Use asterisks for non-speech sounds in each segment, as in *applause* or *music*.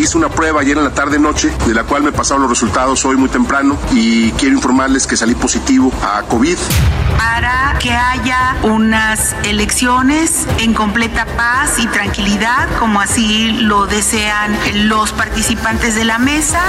Hice una prueba ayer en la tarde noche, de la cual me pasaron los resultados hoy muy temprano y quiero informarles que salí positivo a COVID. para que haya unas elecciones en completa paz y tranquilidad, como así lo desean los participantes de la mesa.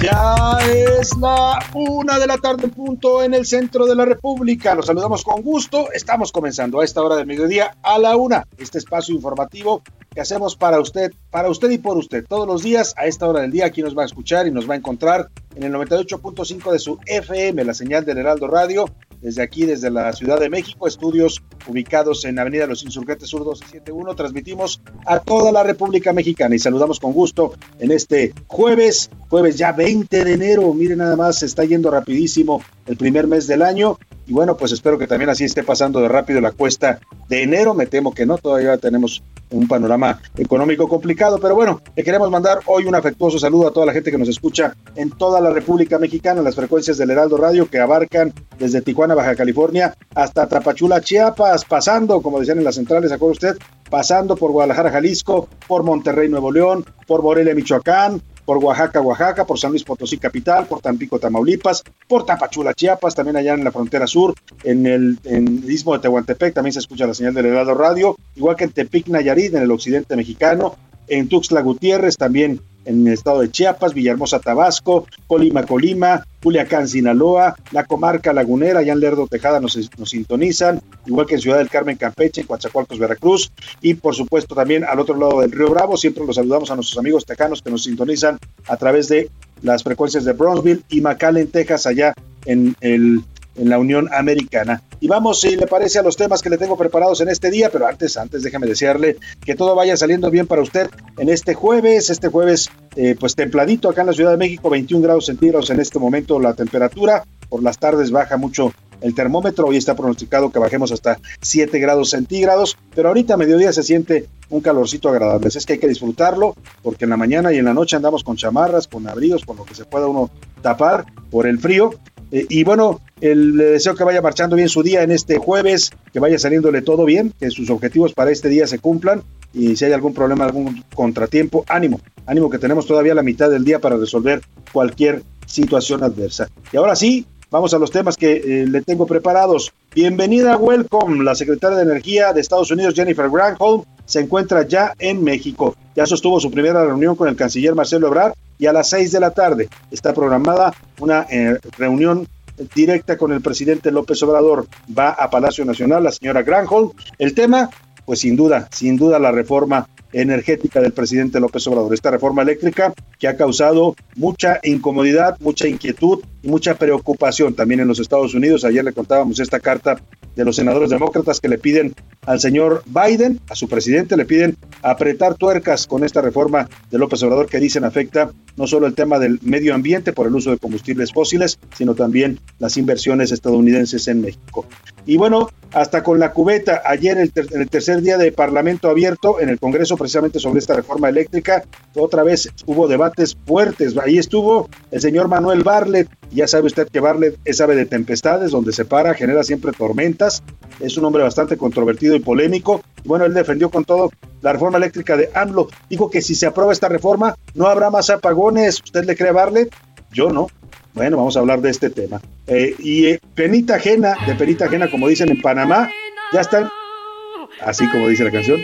Ya es la una de la tarde punto en el centro de la República. Los saludamos con gusto. Estamos comenzando a esta hora del mediodía a la una. Este espacio informativo que hacemos para usted, para usted y por usted. Todos los días a esta hora del día aquí nos va a escuchar y nos va a encontrar en el 98.5 de su FM, la señal del Heraldo Radio. Desde aquí, desde la Ciudad de México, estudios ubicados en Avenida Los Insurgentes Sur 271, transmitimos a toda la República Mexicana y saludamos con gusto en este jueves, jueves ya 20 de enero. Nada más, se está yendo rapidísimo el primer mes del año y bueno, pues espero que también así esté pasando de rápido la cuesta de enero. Me temo que no, todavía tenemos un panorama económico complicado, pero bueno, le queremos mandar hoy un afectuoso saludo a toda la gente que nos escucha en toda la República Mexicana, las frecuencias del Heraldo Radio que abarcan desde Tijuana, Baja California, hasta Tapachula, Chiapas, pasando, como decían en las centrales, ¿se acuerda usted? Pasando por Guadalajara, Jalisco, por Monterrey, Nuevo León, por Morelia, Michoacán, por Oaxaca, Oaxaca, por San Luis Potosí capital, por Tampico, Tamaulipas, por Tapachula, Chiapas, también allá en la frontera sur, en el, en el istmo de Tehuantepec, también se escucha la señal del Heraldo Radio, igual que en Tepic, Nayarit, en el occidente mexicano, en Tuxtla Gutiérrez, también en el estado de Chiapas, Villahermosa, Tabasco, Colima, Colima, Culiacán, Sinaloa, la comarca lagunera, allá en Lerdo, Tejada nos, nos sintonizan, igual que en Ciudad del Carmen, Campeche, en Coatzacoalcos, Veracruz, y por supuesto también al otro lado del Río Bravo, siempre los saludamos a nuestros amigos tejanos que nos sintonizan a través de las frecuencias de Brownsville y McAllen, Texas, allá en el en la Unión Americana. Y vamos, si le parece, a los temas que le tengo preparados en este día, pero antes, antes déjame desearle que todo vaya saliendo bien para usted en este jueves, este jueves eh, pues templadito acá en la Ciudad de México, 21 grados centígrados en este momento la temperatura, por las tardes baja mucho el termómetro, hoy está pronosticado que bajemos hasta 7 grados centígrados, pero ahorita a mediodía se siente un calorcito agradable, es que hay que disfrutarlo, porque en la mañana y en la noche andamos con chamarras, con abrigos, con lo que se pueda uno tapar por el frío, eh, y bueno, el, le deseo que vaya marchando bien su día en este jueves, que vaya saliéndole todo bien, que sus objetivos para este día se cumplan y si hay algún problema, algún contratiempo, ánimo, ánimo que tenemos todavía la mitad del día para resolver cualquier situación adversa. Y ahora sí, vamos a los temas que eh, le tengo preparados. Bienvenida, welcome. La secretaria de Energía de Estados Unidos, Jennifer Granholm, se encuentra ya en México. Ya sostuvo su primera reunión con el canciller Marcelo Ebrard y a las seis de la tarde está programada una eh, reunión directa con el presidente López Obrador. Va a Palacio Nacional la señora Granholm. El tema, pues sin duda, sin duda la reforma energética del presidente López Obrador. Esta reforma eléctrica que ha causado mucha incomodidad, mucha inquietud y mucha preocupación también en los Estados Unidos. Ayer le contábamos esta carta de los senadores demócratas que le piden al señor Biden, a su presidente, le piden apretar tuercas con esta reforma de López Obrador que dicen afecta no solo el tema del medio ambiente por el uso de combustibles fósiles, sino también las inversiones estadounidenses en México. Y bueno, hasta con la cubeta. Ayer, en el, tercer día de Parlamento abierto, en el Congreso, precisamente sobre esta reforma eléctrica, otra vez hubo debates fuertes. Ahí estuvo el señor Manuel Barlet. Ya sabe usted que Barlet es ave de tempestades, donde se para, genera siempre tormentas. Es un hombre bastante controvertido y polémico. Bueno, él defendió con todo la reforma eléctrica de AMLO. Dijo que si se aprueba esta reforma, no habrá más apagones. ¿Usted le cree a Barlet? Yo no. Bueno, vamos a hablar de este tema. Eh, y eh, penita ajena, de penita ajena, como dicen en Panamá, ya están, así como dice la canción.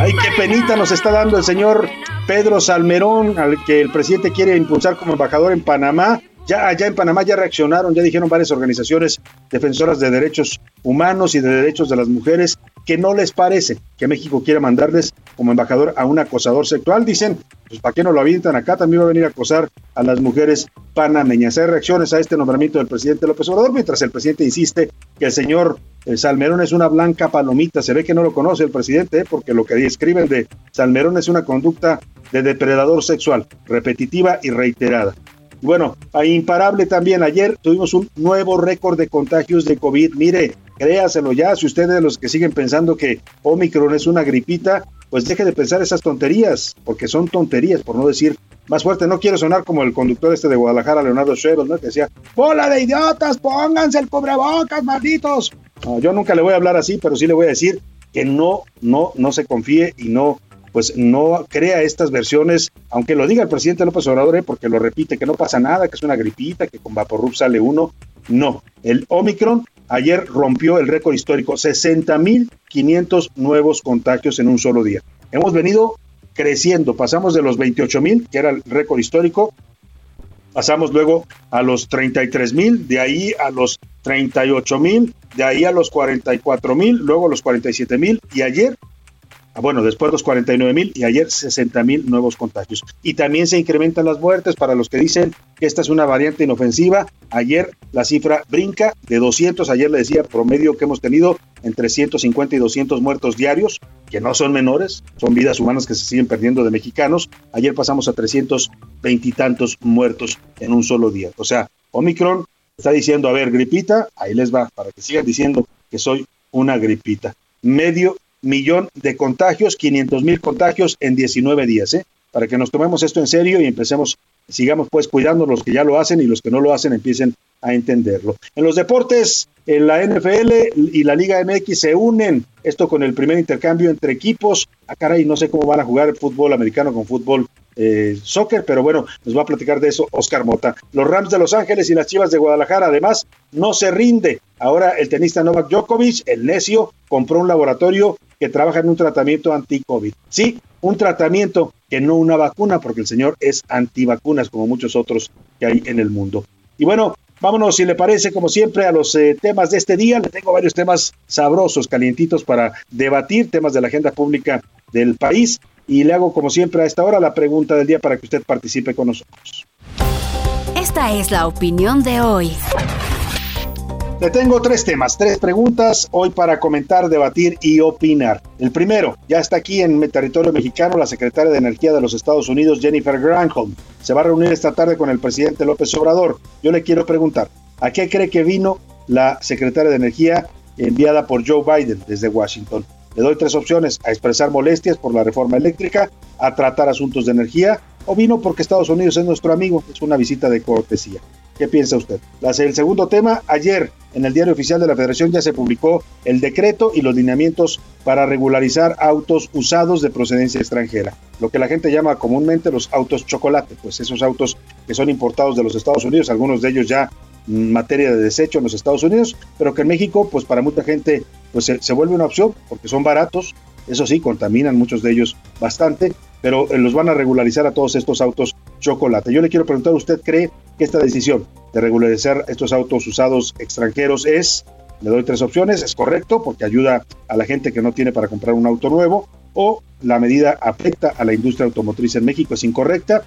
Ay, qué penita nos está dando el señor Pedro Salmerón, al que el presidente quiere impulsar como embajador en Panamá. Ya allá en Panamá ya reaccionaron, ya dijeron varias organizaciones defensoras de derechos humanos y de derechos de las mujeres que no les parece que México quiera mandarles como embajador a un acosador sexual. Dicen, pues ¿para qué no lo avientan acá? También va a venir a acosar a las mujeres panameñas. Hay reacciones a este nombramiento del presidente López Obrador, mientras el presidente insiste que el señor eh, Salmerón es una blanca palomita. Se ve que no lo conoce el presidente, ¿eh? porque lo que describen de Salmerón es una conducta de depredador sexual, repetitiva y reiterada. Bueno, imparable también. Ayer tuvimos un nuevo récord de contagios de COVID. Mire, créaselo ya. Si ustedes de los que siguen pensando que Omicron es una gripita, pues deje de pensar esas tonterías, porque son tonterías, por no decir más fuerte. No quiero sonar como el conductor este de Guadalajara, Leonardo Schwebel, ¿no? Que decía, ¡Bola de idiotas! ¡Pónganse el cubrebocas, malditos! yo nunca le voy a hablar así, pero sí le voy a decir que no, no, no se confíe y no pues no crea estas versiones, aunque lo diga el presidente López Obrador, ¿eh? porque lo repite, que no pasa nada, que es una gripita, que con Vaporub sale uno. No, el Omicron ayer rompió el récord histórico, 60.500 nuevos contagios en un solo día. Hemos venido creciendo, pasamos de los 28.000, que era el récord histórico, pasamos luego a los 33.000, de ahí a los 38.000, de ahí a los 44.000, luego a los 47.000 y ayer bueno, después los 49 mil y ayer 60 mil nuevos contagios. Y también se incrementan las muertes para los que dicen que esta es una variante inofensiva. Ayer la cifra brinca de 200, ayer le decía promedio que hemos tenido entre 150 y 200 muertos diarios, que no son menores, son vidas humanas que se siguen perdiendo de mexicanos. Ayer pasamos a 320 y tantos muertos en un solo día. O sea, Omicron está diciendo, a ver, gripita, ahí les va, para que sigan diciendo que soy una gripita. Medio millón de contagios, 500 mil contagios en 19 días, ¿eh? Para que nos tomemos esto en serio y empecemos, sigamos pues cuidando los que ya lo hacen y los que no lo hacen empiecen a entenderlo. En los deportes, en la NFL y la Liga MX se unen, esto con el primer intercambio entre equipos. A ah, caray, no sé cómo van a jugar el fútbol americano con fútbol eh, soccer, pero bueno, nos va a platicar de eso Oscar Mota. Los Rams de Los Ángeles y las Chivas de Guadalajara, además, no se rinde. Ahora el tenista Novak Djokovic, el necio, compró un laboratorio que trabaja en un tratamiento anti-COVID. Sí, un tratamiento que no una vacuna, porque el señor es antivacunas, como muchos otros que hay en el mundo. Y bueno, vámonos, si le parece, como siempre, a los eh, temas de este día. Le tengo varios temas sabrosos, calientitos para debatir, temas de la agenda pública del país. Y le hago, como siempre, a esta hora la pregunta del día para que usted participe con nosotros. Esta es la opinión de hoy. Le tengo tres temas, tres preguntas hoy para comentar, debatir y opinar. El primero, ya está aquí en territorio mexicano la secretaria de Energía de los Estados Unidos, Jennifer Granholm. Se va a reunir esta tarde con el presidente López Obrador. Yo le quiero preguntar, ¿a qué cree que vino la secretaria de Energía enviada por Joe Biden desde Washington? Le doy tres opciones, a expresar molestias por la reforma eléctrica, a tratar asuntos de energía o vino porque Estados Unidos es nuestro amigo, es una visita de cortesía. ¿Qué piensa usted? El segundo tema, ayer en el diario oficial de la Federación ya se publicó el decreto y los lineamientos para regularizar autos usados de procedencia extranjera, lo que la gente llama comúnmente los autos chocolate, pues esos autos que son importados de los Estados Unidos, algunos de ellos ya materia de desecho en los Estados Unidos, pero que en México, pues para mucha gente, pues se, vuelve una opción porque son baratos, eso sí, contaminan muchos de ellos bastante, pero eh, los van a regularizar a todos estos autos chocolate. Yo le quiero preguntar, ¿usted cree que esta decisión de regularizar estos autos usados extranjeros es, le doy tres opciones, es correcto porque ayuda a la gente que no tiene para comprar un auto nuevo, o la medida afecta a la industria automotriz en México, es incorrecta,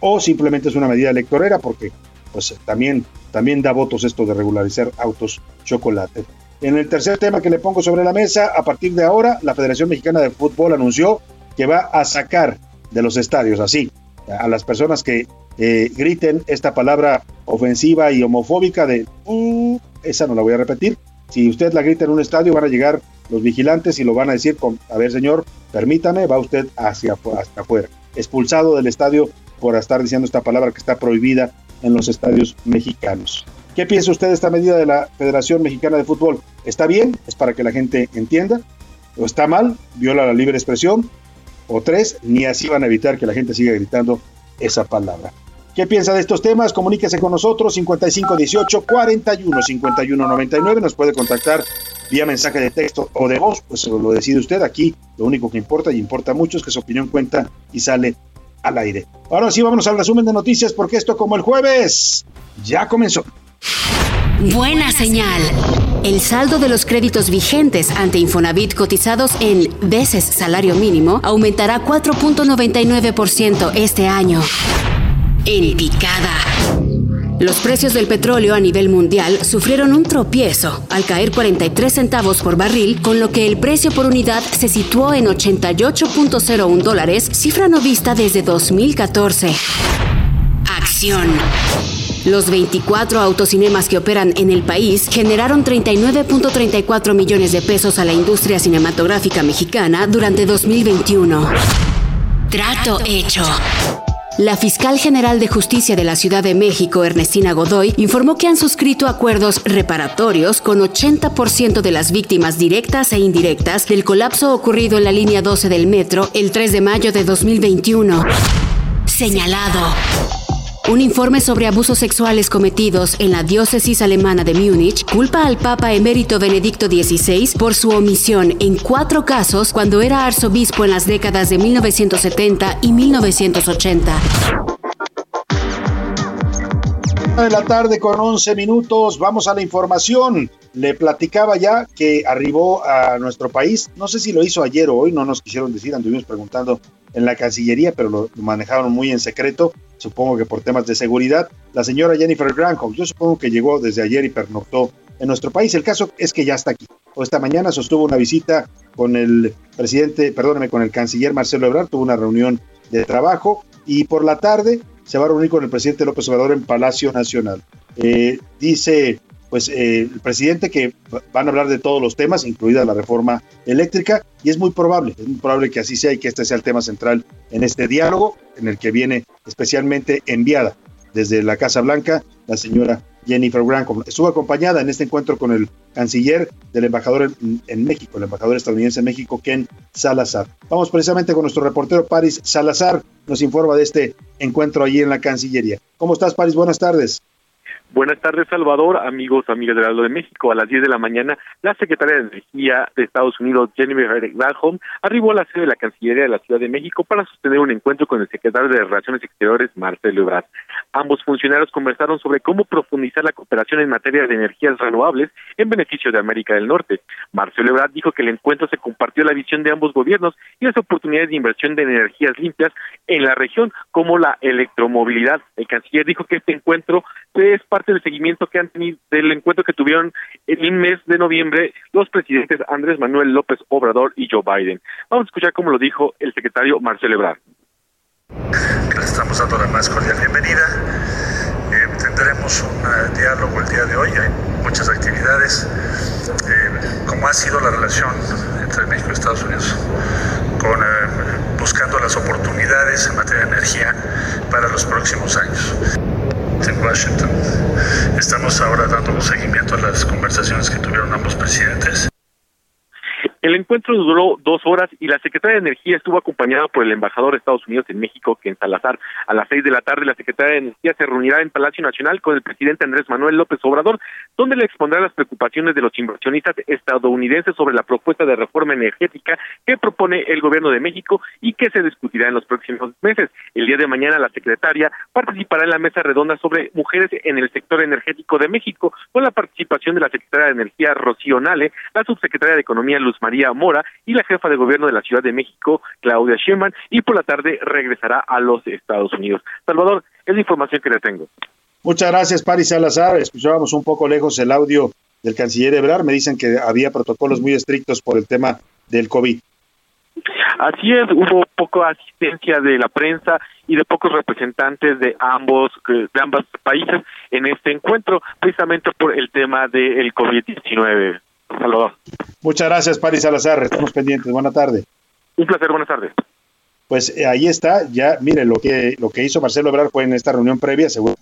o simplemente es una medida electorera porque pues también, también da votos esto de regularizar autos chocolate. En el tercer tema que le pongo sobre la mesa, a partir de ahora, la Federación Mexicana de Fútbol anunció que va a sacar de los estadios, así, a las personas que eh, griten esta palabra ofensiva y homofóbica de uh", esa no la voy a repetir, Si usted la grita en un estadio, van a llegar los vigilantes y lo van a decir, con, a ver señor, permítame, va usted hacia, hasta afuera. Expulsado del estadio por estar diciendo esta palabra que está prohibida en los estadios mexicanos. ¿Qué piensa usted de esta medida de la Federación Mexicana de Fútbol? ¿Está bien? ¿Es para que la gente entienda? ¿O está mal? ¿Viola la libre expresión? ¿O tres? Ni así van a evitar que la gente siga gritando esa palabra. ¿Qué piensa de estos temas? Comuníquese con nosotros 5518 41 51 99. Nos puede contactar vía mensaje de texto o de voz, pues lo decide usted. Aquí lo único que importa y importa mucho es que su opinión cuenta y sale al aire. Ahora sí, vámonos al resumen de noticias porque esto como el jueves ya comenzó. Buena señal. El saldo de los créditos vigentes ante Infonavit cotizados en veces salario mínimo aumentará 4.99% este año. En picada. Los precios del petróleo a nivel mundial sufrieron un tropiezo al caer 43 centavos por barril, con lo que el precio por unidad se situó en 88.01 dólares, cifra no vista desde 2014. Acción. Los 24 autocinemas que operan en el país generaron 39.34 millones de pesos a la industria cinematográfica mexicana durante 2021. Trato hecho. La fiscal general de justicia de la Ciudad de México, Ernestina Godoy, informó que han suscrito acuerdos reparatorios con 80% de las víctimas directas e indirectas del colapso ocurrido en la línea 12 del metro el 3 de mayo de 2021. Señalado. Un informe sobre abusos sexuales cometidos en la diócesis alemana de Múnich culpa al Papa emérito Benedicto XVI por su omisión en cuatro casos cuando era arzobispo en las décadas de 1970 y 1980 de la tarde con 11 minutos. Vamos a la información. Le platicaba ya que arribó a nuestro país. No sé si lo hizo ayer o hoy, no nos quisieron decir, anduvimos preguntando en la Cancillería, pero lo manejaron muy en secreto, supongo que por temas de seguridad. La señora Jennifer Granholm, yo supongo que llegó desde ayer y pernoctó en nuestro país. El caso es que ya está aquí. O esta mañana sostuvo una visita con el presidente, perdóneme, con el canciller Marcelo Ebrard, tuvo una reunión de trabajo y por la tarde se va a reunir con el presidente López Obrador en Palacio Nacional. Eh, dice pues eh, el presidente que van a hablar de todos los temas, incluida la reforma eléctrica, y es muy probable, es muy probable que así sea y que este sea el tema central en este diálogo, en el que viene especialmente enviada desde la Casa Blanca la señora Jennifer Granholm. Estuvo acompañada en este encuentro con el canciller del embajador en, México, el embajador estadounidense en México, Ken Salazar. Vamos precisamente con nuestro reportero Paris Salazar, nos informa de este encuentro allí en la Cancillería. ¿Cómo estás, Paris? Buenas tardes. Buenas tardes, Salvador, amigos, amigas del Aldo de México. A las 10 de la mañana, la secretaria de Energía de Estados Unidos, Jennifer Granholm, arribó a la sede de la Cancillería de la Ciudad de México para sostener un encuentro con el secretario de Relaciones Exteriores, Marcelo Ebrard. Ambos funcionarios conversaron sobre cómo profundizar la cooperación en materia de energías renovables en beneficio de América del Norte. Marcelo Ebrard dijo que el encuentro se compartió la visión de ambos gobiernos y las oportunidades de inversión de energías limpias en la región, como la electromovilidad. El canciller dijo que este encuentro es parte del seguimiento que han tenido del encuentro que tuvieron en el mes de noviembre los presidentes Andrés Manuel López Obrador y Joe Biden. Vamos a escuchar cómo lo dijo el secretario Marcelo Ebrard. Estamos dando la más cordial bienvenida. Eh, tendremos un eh, diálogo el día de hoy, hay muchas actividades, eh, como ha sido la relación entre México y Estados Unidos, con, buscando las oportunidades en materia de energía para los próximos años en Washington. Estamos ahora dando seguimiento a las conversaciones que tuvieron ambos presidentes. El encuentro duró dos horas y la secretaria de Energía estuvo acompañada por el embajador de Estados Unidos en México, Ken Salazar. A las seis de la tarde, la secretaria de Energía se reunirá en Palacio Nacional con el presidente Andrés Manuel López Obrador, donde le expondrá las preocupaciones de los inversionistas estadounidenses sobre la propuesta de reforma energética que propone el gobierno de México y que se discutirá en los próximos meses. El día de mañana, la secretaria participará en la mesa redonda sobre mujeres en el sector energético de México, con la participación de la secretaria de Energía, Rocío Nale, la subsecretaria de Economía, Luz María Mora y la jefa de gobierno de la Ciudad de México, Claudia Sheinbaum, y por la tarde regresará a los Estados Unidos. Salvador, es la información que le tengo. Muchas gracias, Paris Salazar. Escuchábamos un poco lejos el audio del canciller Ebrard. Me dicen que había protocolos muy estrictos por el tema del COVID. Así es, hubo poca asistencia de la prensa y de pocos representantes de ambos de ambos países en este encuentro, precisamente por el tema del COVID-19. Salvador. Muchas gracias, Paris Salazar. Estamos pendientes. Buenas tardes. Un placer, buenas tardes. Pues eh, ahí está, ya mire lo que lo que hizo Marcelo Ebrard fue en esta reunión previa, seguro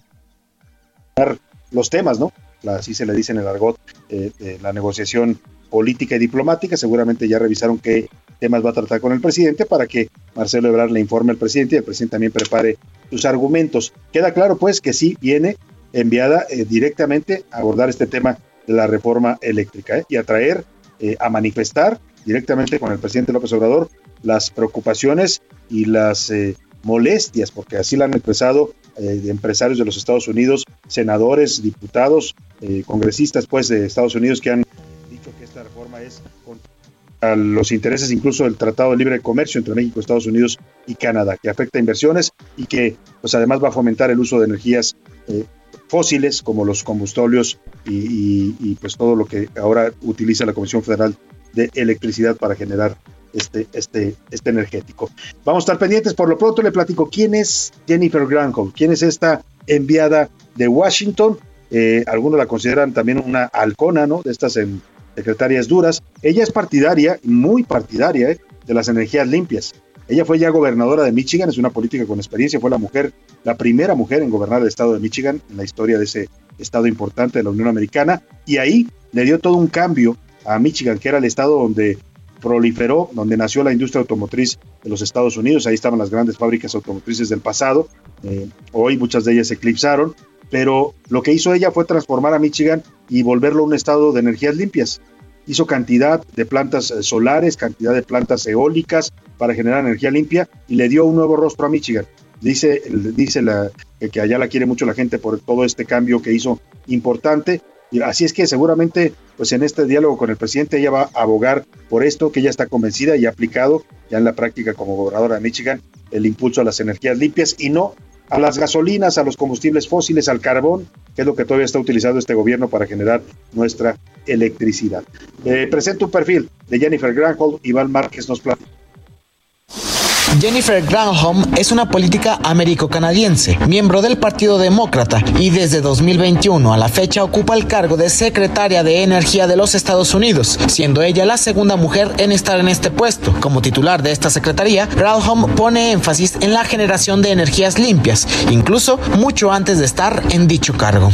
los temas, ¿no? Así se le dice en el argot eh, de la negociación política y diplomática. Seguramente ya revisaron qué temas va a tratar con el presidente para que Marcelo Ebrard le informe al presidente y el presidente también prepare sus argumentos. Queda claro, pues, que sí viene enviada eh, directamente a abordar este tema de la reforma eléctrica ¿eh? y a traer, a manifestar directamente con el presidente López Obrador las preocupaciones y las molestias, porque así lo han expresado eh, empresarios de los Estados Unidos, senadores, diputados, eh, congresistas pues de Estados Unidos que han dicho que esta reforma es contra los intereses incluso del Tratado de Libre Comercio entre México, Estados Unidos y Canadá, que afecta a inversiones y que pues además va a fomentar el uso de energías eh, fósiles como los combustóleos y, pues todo lo que ahora utiliza la Comisión Federal de Electricidad para generar este, este, este energético. Vamos a estar pendientes. Por lo pronto le platico quién es Jennifer Granholm, quién es esta enviada de Washington. Eh, algunos la consideran también una halcona, ¿no? De estas en secretarias duras. Ella es partidaria, muy partidaria, ¿eh? de las energías limpias. Ella fue ya gobernadora de Michigan, es una política con experiencia, fue la mujer, la primera mujer en gobernar el estado de Michigan en la historia de ese estado importante de la Unión Americana, y ahí le dio todo un cambio a Michigan, que era el estado donde proliferó, donde nació la industria automotriz de los Estados Unidos. Ahí estaban las grandes fábricas automotrices del pasado. Eh, hoy muchas de ellas se eclipsaron, pero lo que hizo ella fue transformar a Michigan y volverlo un estado de energías limpias. Hizo cantidad de plantas eh, solares, cantidad de plantas eólicas para generar energía limpia y le dio un nuevo rostro a Michigan. Dice, dice la, que allá la quiere mucho la gente por todo este cambio que hizo importante así es que seguramente, pues en este diálogo con el presidente, ella va a abogar por esto, que ella está convencida y ha aplicado ya en la práctica como gobernadora de Michigan el impulso a las energías limpias y no a las gasolinas, a los combustibles fósiles, al carbón, que es lo que todavía está utilizando este gobierno para generar nuestra electricidad. Eh, presento un perfil de Jennifer Granholm, Iván Márquez nos platica. Jennifer Granholm es una política américo-canadiense, miembro del Partido Demócrata y desde 2021 a la fecha ocupa el cargo de secretaria de Energía de los Estados Unidos, siendo ella la segunda mujer en estar en este puesto. Como titular de esta secretaría, Granholm pone énfasis en la generación de energías limpias, incluso mucho antes de estar en dicho cargo.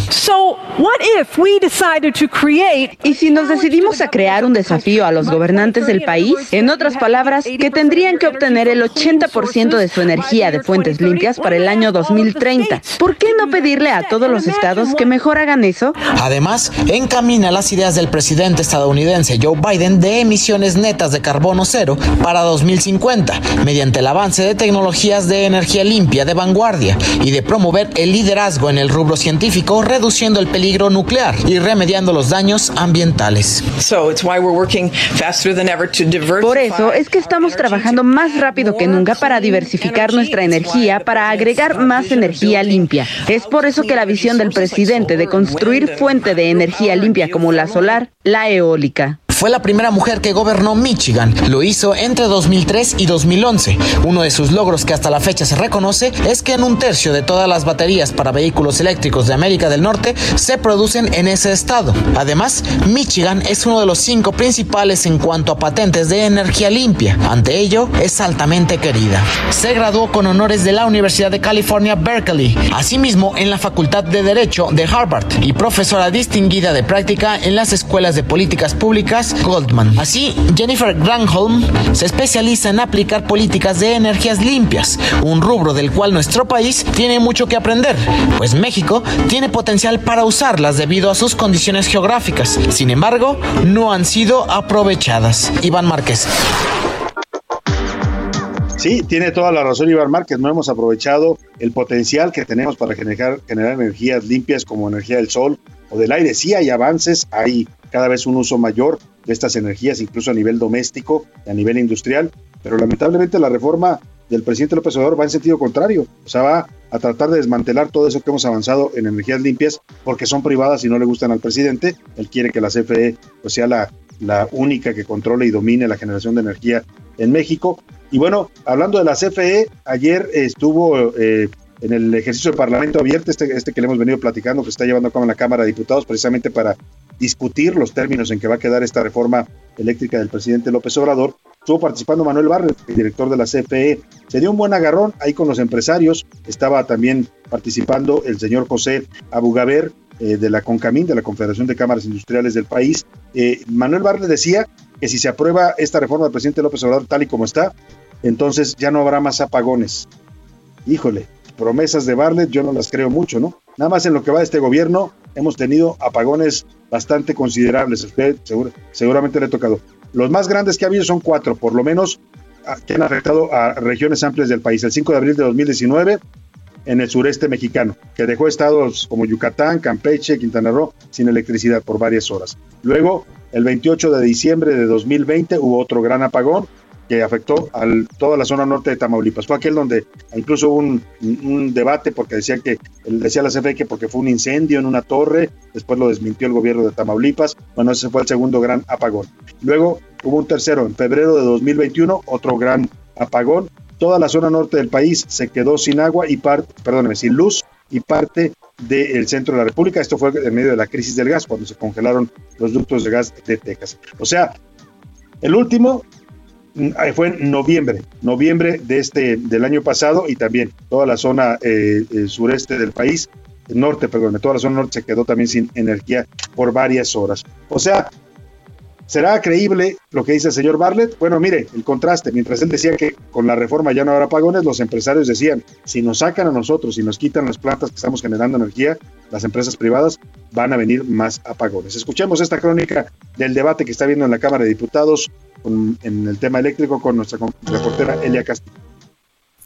Y si nos decidimos a crear un desafío a los gobernantes del país, en otras palabras, que tendrían que obtener el 80 80% de su energía de fuentes limpias para el año 2030. ¿Por qué no pedirle a todos los estados que mejor hagan eso? Además, encamina las ideas del presidente estadounidense Joe Biden de emisiones netas de carbono cero para 2050, mediante el avance de tecnologías de energía limpia de vanguardia y de promover el liderazgo en el rubro científico, reduciendo el peligro nuclear y remediando los daños ambientales. Por eso es que estamos trabajando más rápido que nunca para diversificar nuestra energía, para agregar más energía limpia. Es por eso que la visión del presidente de construir fuente de energía limpia como la solar, la eólica, fue la primera mujer que gobernó Michigan. Lo hizo entre 2003 y 2011. Uno de sus logros que hasta la fecha se reconoce es que en un tercio de todas las baterías para vehículos eléctricos de América del Norte se producen en ese estado. Además, Michigan es uno de los cinco principales en cuanto a patentes de energía limpia. Ante ello, es altamente querida. Se graduó con honores de la Universidad de California, Berkeley, asimismo en la Facultad de Derecho de Harvard y profesora distinguida de práctica en las escuelas de políticas públicas Goldman. Así, Jennifer Granholm se especializa en aplicar políticas de energías limpias, un rubro del cual nuestro país tiene mucho que aprender, pues México tiene potencial para usarlas debido a sus condiciones geográficas. Sin embargo, no han sido aprovechadas. Iván Márquez. Sí, tiene toda la razón Iván Márquez. No hemos aprovechado el potencial que tenemos para generar, generar energías limpias como energía del sol o del aire. Sí hay avances, hay cada vez un uso mayor de estas energías, incluso a nivel doméstico y a nivel industrial, pero lamentablemente la reforma del presidente López Obrador va en sentido contrario, o sea, va a tratar de desmantelar todo eso que hemos avanzado en energías limpias porque son privadas y no le gustan al presidente, él quiere que la CFE pues, sea la, única que controle y domine la generación de energía en México. Y bueno, hablando de la CFE, ayer estuvo eh, en el ejercicio del Parlamento abierto, este, este que le hemos venido platicando, que está llevando a cabo en la Cámara de Diputados, precisamente para discutir los términos en que va a quedar esta reforma eléctrica del presidente López Obrador. Estuvo participando Manuel Barret, el director de la CFE. Se dio un buen agarrón ahí con los empresarios. Estaba también participando el señor José Abugaber eh, de la CONCAMIN, de la Confederación de Cámaras Industriales del país. Eh, Manuel Barlet decía que si se aprueba esta reforma del presidente López Obrador tal y como está, entonces ya no habrá más apagones. Híjole, promesas de Barlet yo no las creo mucho, ¿no? Nada más en lo que va de este gobierno hemos tenido apagones bastante considerables. Usted seguramente le ha tocado. Los más grandes que ha habido son cuatro, por lo menos, ah, que han afectado a regiones amplias del país. El 5 de abril de 2019 en el sureste mexicano, que dejó estados como Yucatán, Campeche, Quintana Roo sin electricidad por varias horas. Luego, el 28 de diciembre de 2020 hubo otro gran apagón que afectó a toda la zona norte de Tamaulipas. Fue aquel donde incluso hubo un, debate porque decía que decía la CFE que porque fue un incendio en una torre, después lo desmintió el gobierno de Tamaulipas. Bueno, ese fue el segundo gran apagón. Luego hubo un tercero en febrero de 2021, otro gran apagón. Toda la zona norte del país se quedó sin agua y parte, perdóneme, sin luz y parte del centro de la República. Esto fue en medio de la crisis del gas, cuando se congelaron los ductos de gas de Texas. O sea, el último fue en noviembre, noviembre de este del año pasado y también toda la zona eh, sureste del país, norte, perdón, toda la zona norte se quedó también sin energía por varias horas. O sea, ¿será creíble lo que dice el señor Bartlett? Bueno, mire, el contraste, mientras él decía que con la reforma ya no habrá apagones, los empresarios decían, si nos sacan a nosotros, si nos quitan las plantas que estamos generando energía, las empresas privadas, van a venir más apagones. Escuchemos esta crónica del debate que está viendo en la Cámara de Diputados en el tema eléctrico con nuestra reportera Elia Castillo.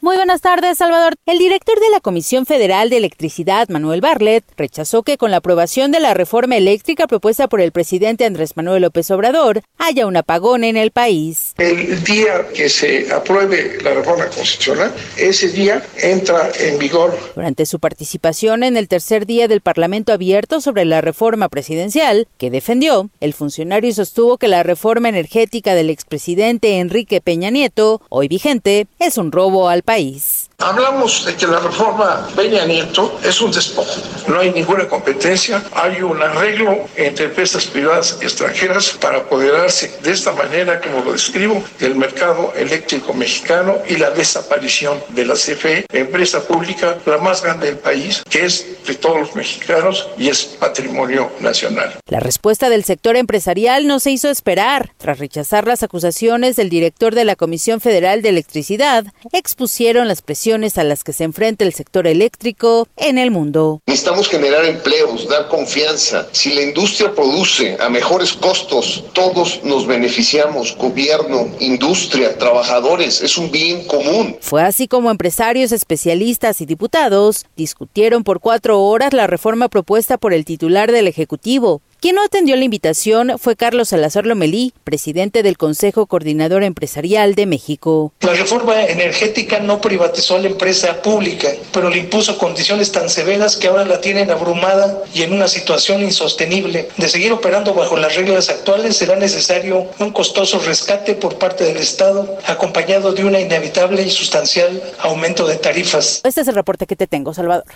Muy buenas tardes, Salvador. El director de la Comisión Federal de Electricidad, Manuel Barlet, rechazó que con la aprobación de la reforma eléctrica propuesta por el presidente Andrés Manuel López Obrador haya un apagón en el país. El día que se apruebe la reforma constitucional, ese día entra en vigor. Durante su participación en el tercer día del Parlamento abierto sobre la reforma presidencial, que defendió, el funcionario sostuvo que la reforma energética del expresidente Enrique Peña Nieto, hoy vigente, es un robo al país país. Hablamos de que la reforma Peña Nieto es un despojo. No hay ninguna competencia, hay un arreglo entre empresas privadas extranjeras para apoderarse de esta manera, como lo describo, del mercado eléctrico mexicano y la desaparición de la CFE, empresa pública la más grande del país, que es de todos los mexicanos y es patrimonio nacional. La respuesta del sector empresarial no se hizo esperar. Tras rechazar las acusaciones del director de la Comisión Federal de Electricidad, expusieron las presiones a las que se enfrenta el sector eléctrico en el mundo. Necesitamos generar empleos, dar confianza. Si la industria produce a mejores costos, todos nos beneficiamos, gobierno, industria, trabajadores, es un bien común. Fue así como empresarios, especialistas y diputados discutieron por cuatro horas la reforma propuesta por el titular del Ejecutivo, quien no atendió la invitación fue Carlos Salazar Lomelí, presidente del Consejo Coordinador Empresarial de México. La reforma energética no privatizó a la empresa pública, pero le impuso condiciones tan severas que ahora la tienen abrumada y en una situación insostenible. De seguir operando bajo las reglas actuales será necesario un costoso rescate por parte del Estado, acompañado de una inevitable y sustancial aumento de tarifas. Este es el reporte que te tengo, Salvador.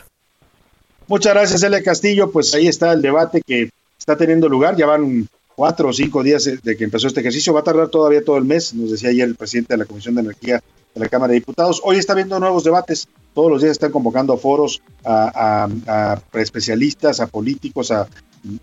Muchas gracias, Elia Castillo. Pues ahí está el debate que está teniendo lugar. Ya van cuatro o cinco días de que empezó este ejercicio. Va a tardar todavía todo el mes, nos decía ayer el presidente de la Comisión de Energía de la Cámara de Diputados. Hoy está habiendo nuevos debates. Todos los días están convocando a foros, a, a, especialistas, a políticos, a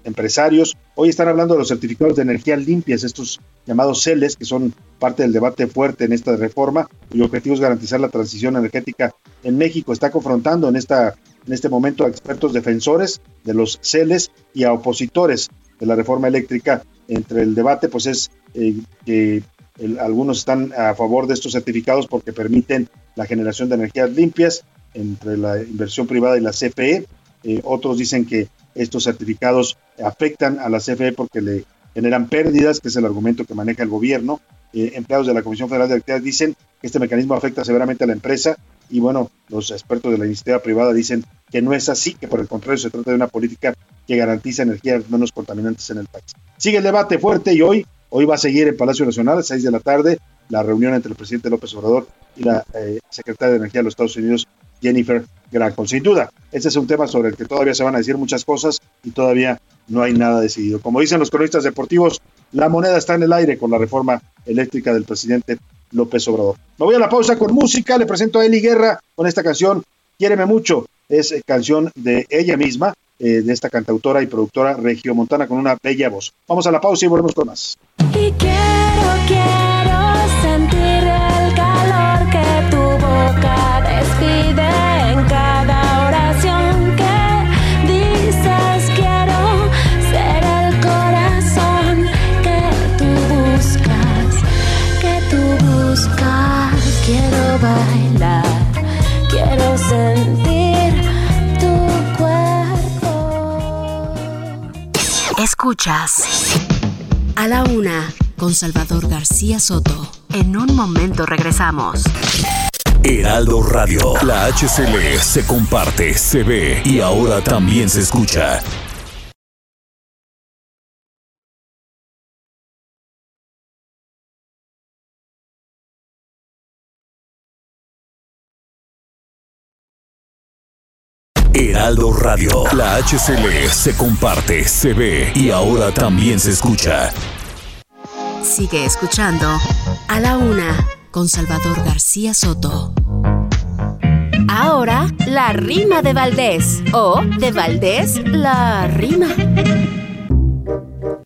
empresarios. Hoy están hablando de los certificados de energía limpias, estos llamados CELES, que son parte del debate fuerte en esta reforma, cuyo objetivo es garantizar la transición energética en México. Está confrontando en esta en este momento a expertos defensores de los CELES y a opositores de la reforma eléctrica. Entre el debate, pues es eh, que algunos están a favor de estos certificados porque permiten la generación de energías limpias entre la inversión privada y la CFE. Eh, otros dicen que estos certificados afectan a la CFE porque le generan pérdidas, que es el argumento que maneja el gobierno. Eh, empleados de la Comisión Federal de Electricidad dicen que este mecanismo afecta severamente a la empresa y bueno, los expertos de la iniciativa privada dicen que no es así, que por el contrario se trata de una política que garantiza energías menos contaminantes en el país. Sigue el debate fuerte y hoy, hoy va a seguir en Palacio Nacional a las 6 de la tarde la reunión entre el presidente López Obrador y la eh, secretaria de Energía de los Estados Unidos, Jennifer Granholm. Sin duda, este es un tema sobre el que todavía se van a decir muchas cosas y todavía no hay nada decidido. Como dicen los cronistas deportivos, la moneda está en el aire con la reforma eléctrica del presidente López Obrador. Me voy a la pausa con música, le presento a Eli Guerra con esta canción, Quiéreme mucho, es eh, canción de ella misma, eh, de esta cantautora y productora regiomontana con una bella voz. Vamos a la pausa y volvemos con más. Sentir tu cuerpo. Escuchas a la una con Salvador García Soto. En un momento regresamos. Heraldo Radio. La HCL se comparte, se ve y ahora también se escucha. Heraldo Radio. La HCL se comparte, se ve y ahora también se escucha. Sigue escuchando a la una con Salvador García Soto. Ahora, la rima de Valdés. O de Valdés, la rima.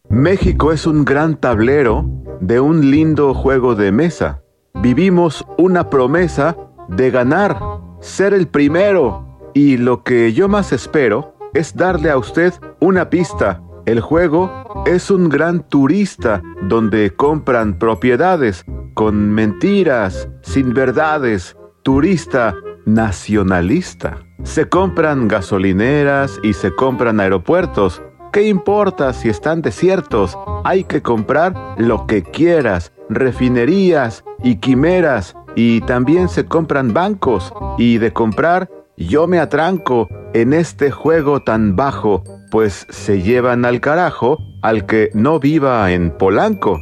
México es un gran tablero de un lindo juego de mesa. Vivimos una promesa de ganar, ser el primero. Y lo que yo más espero es darle a usted una pista. El juego es un gran turista donde compran propiedades con mentiras, sin verdades. Turista nacionalista. Se compran gasolineras y se compran aeropuertos. ¿Qué importa si están desiertos? Hay que comprar lo que quieras, refinerías y quimeras. Y también se compran bancos. Y de comprar, yo me atranco en este juego tan bajo, pues se llevan al carajo al que no viva en Polanco.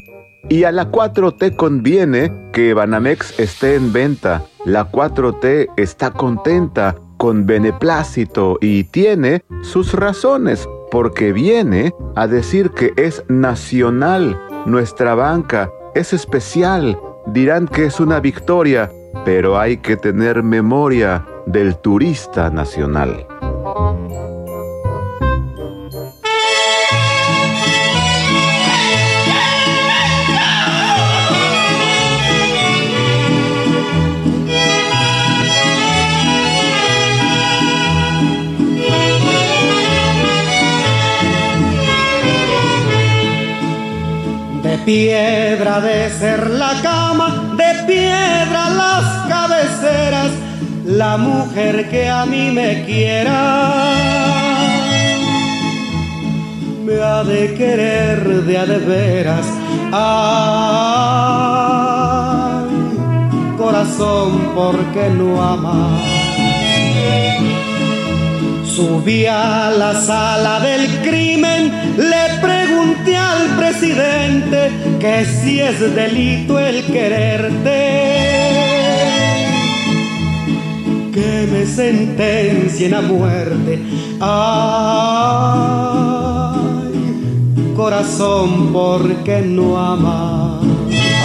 Y a la 4T conviene que Banamex esté en venta. La 4T está contenta con beneplácito y tiene sus razones, porque viene a decir que es nacional. Nuestra banca es especial. Dirán que es una victoria, pero hay que tener memoria del turista nacional. De piedra de ser la la mujer que a mí me quiera. Me ha de querer de a de veras. Ay, corazón, porque no ama? Subí a la sala del crimen, le pregunté al presidente que si es delito el quererte, que me sentencien a muerte. Ay, corazón, porque no ama?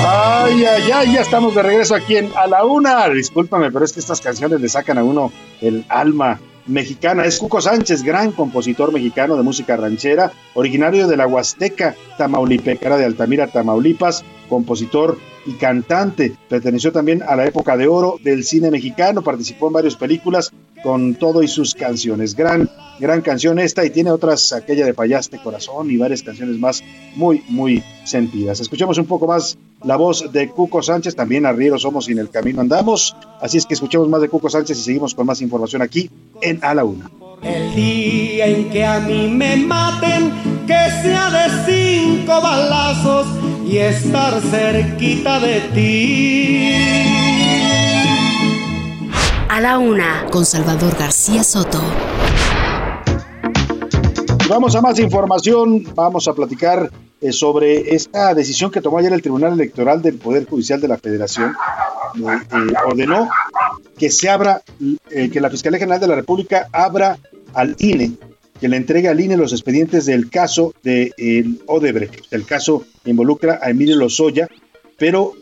Ay, ay, ay, ya estamos de regreso aquí en A la Una. Discúlpame, pero es que estas canciones le sacan a uno el alma mexicana. Es Cuco Sánchez, gran compositor mexicano de música ranchera, originario de la Huasteca Tamaulipecana de Altamira, Tamaulipas, compositor y cantante. Perteneció también a la época de oro del cine mexicano, participó en varias películas con todo y sus canciones. Gran, gran canción esta y tiene otras, aquella de Payaste Corazón y varias canciones más muy, muy sentidas. Escuchemos un poco más la voz de Cuco Sánchez, también arrieros somos y en el camino andamos. Así es que escuchemos más de Cuco Sánchez y seguimos con más información aquí en A la Una. El día en que a mí me maten, que sea de cinco balazos y estar cerquita de ti. A la una con Salvador García Soto. Vamos a más información, vamos a platicar eh, sobre esta decisión que tomó ayer el Tribunal Electoral del Poder Judicial de la Federación. Eh, eh, ordenó que se abra, que la Fiscalía General de la República abra al INE, que le entregue al INE los expedientes del caso de Odebrecht. El caso involucra a Emilio Lozoya, pero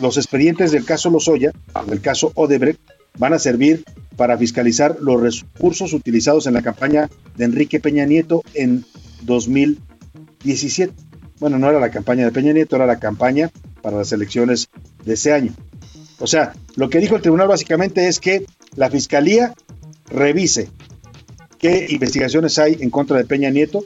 los expedientes del caso Lozoya, del caso Odebrecht, van a servir para fiscalizar los recursos utilizados en la campaña de Enrique Peña Nieto en 2017. Bueno, no era la campaña de Peña Nieto, era la campaña para las elecciones de ese año. O sea, lo que dijo el tribunal básicamente es que la fiscalía revise qué investigaciones hay en contra de Peña Nieto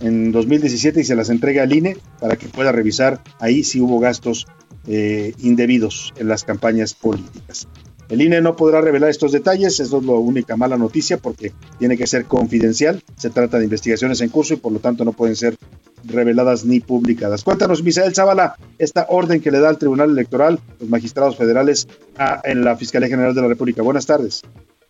en 2017 y se las entregue al INE para que pueda revisar ahí si hubo gastos eh, indebidos en las campañas políticas. El INE no podrá revelar estos detalles, eso es la única mala noticia porque tiene que ser confidencial, se trata de investigaciones en curso y por lo tanto no pueden ser reveladas ni publicadas. Cuéntanos, Misael Zavala, esta orden que le da al Tribunal Electoral, los magistrados federales, a, en la Fiscalía General de la República. Buenas tardes.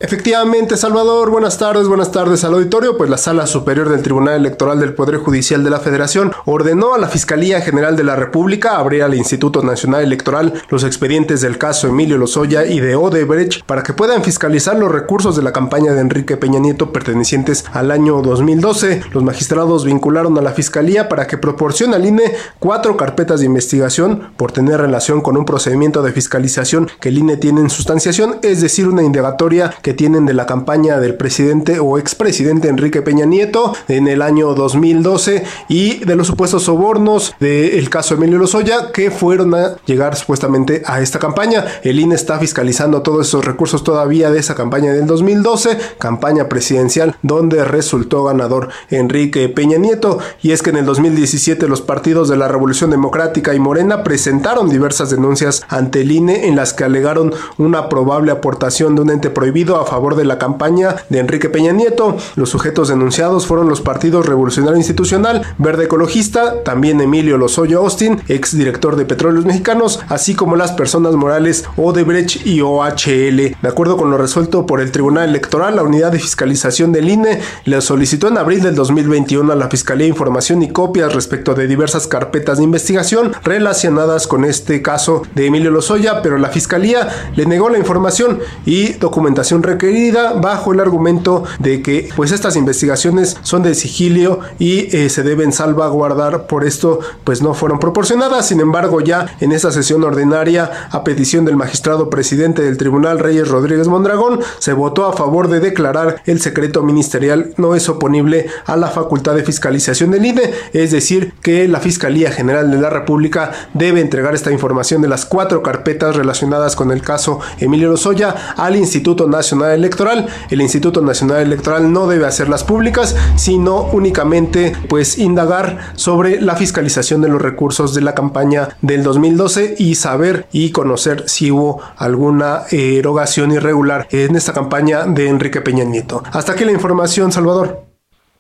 Efectivamente, Salvador, buenas tardes, buenas tardes al auditorio. Pues la Sala Superior del Tribunal Electoral del Poder Judicial de la Federación ordenó a la Fiscalía General de la República abrir al Instituto Nacional Electoral los expedientes del caso Emilio Lozoya y de Odebrecht para que puedan fiscalizar los recursos de la campaña de Enrique Peña Nieto pertenecientes al año 2012. Los magistrados vincularon a la Fiscalía para que proporcione al INE cuatro carpetas de investigación por tener relación con un procedimiento de fiscalización que el INE tiene en sustanciación, es decir, una indagatoria que tienen de la campaña del presidente o expresidente Enrique Peña Nieto en el año 2012 y de los supuestos sobornos del caso Emilio Lozoya que fueron a llegar supuestamente a esta campaña. El INE está fiscalizando todos esos recursos todavía de esa campaña del 2012, campaña presidencial donde resultó ganador Enrique Peña Nieto. Y es que en el 2017 los partidos de la Revolución Democrática y Morena presentaron diversas denuncias ante el INE en las que alegaron una probable aportación de un ente prohibido a favor de la campaña de Enrique Peña Nieto. Los sujetos denunciados fueron los partidos Revolucionario Institucional, Verde Ecologista, también Emilio Lozoya Austin, ex director de Petróleos Mexicanos, así como las personas morales Odebrecht y OHL. De acuerdo con lo resuelto por el Tribunal Electoral, la unidad de fiscalización del INE le solicitó en abril del 2021 a la Fiscalía información y copias respecto de diversas carpetas de investigación relacionadas con este caso de Emilio Lozoya, pero la Fiscalía le negó la información y documentación requerida bajo el argumento de que pues estas investigaciones son de sigilio y eh, se deben salvaguardar. Por esto pues no fueron proporcionadas. Sin embargo ya en esta sesión ordinaria a petición del magistrado presidente del tribunal Reyes Rodríguez Mondragón se votó a favor de declarar el secreto ministerial no es oponible a la facultad de fiscalización del INE es decir que la Fiscalía General de la República debe entregar esta información de las cuatro carpetas relacionadas con el caso Emilio Lozoya al Instituto Nacional Electoral. El Instituto Nacional Electoral no debe hacerlas públicas, sino únicamente pues indagar sobre la fiscalización de los recursos de la campaña del 2012 y saber y conocer si hubo alguna erogación irregular en esta campaña de Enrique Peña Nieto. Hasta aquí la información, Salvador.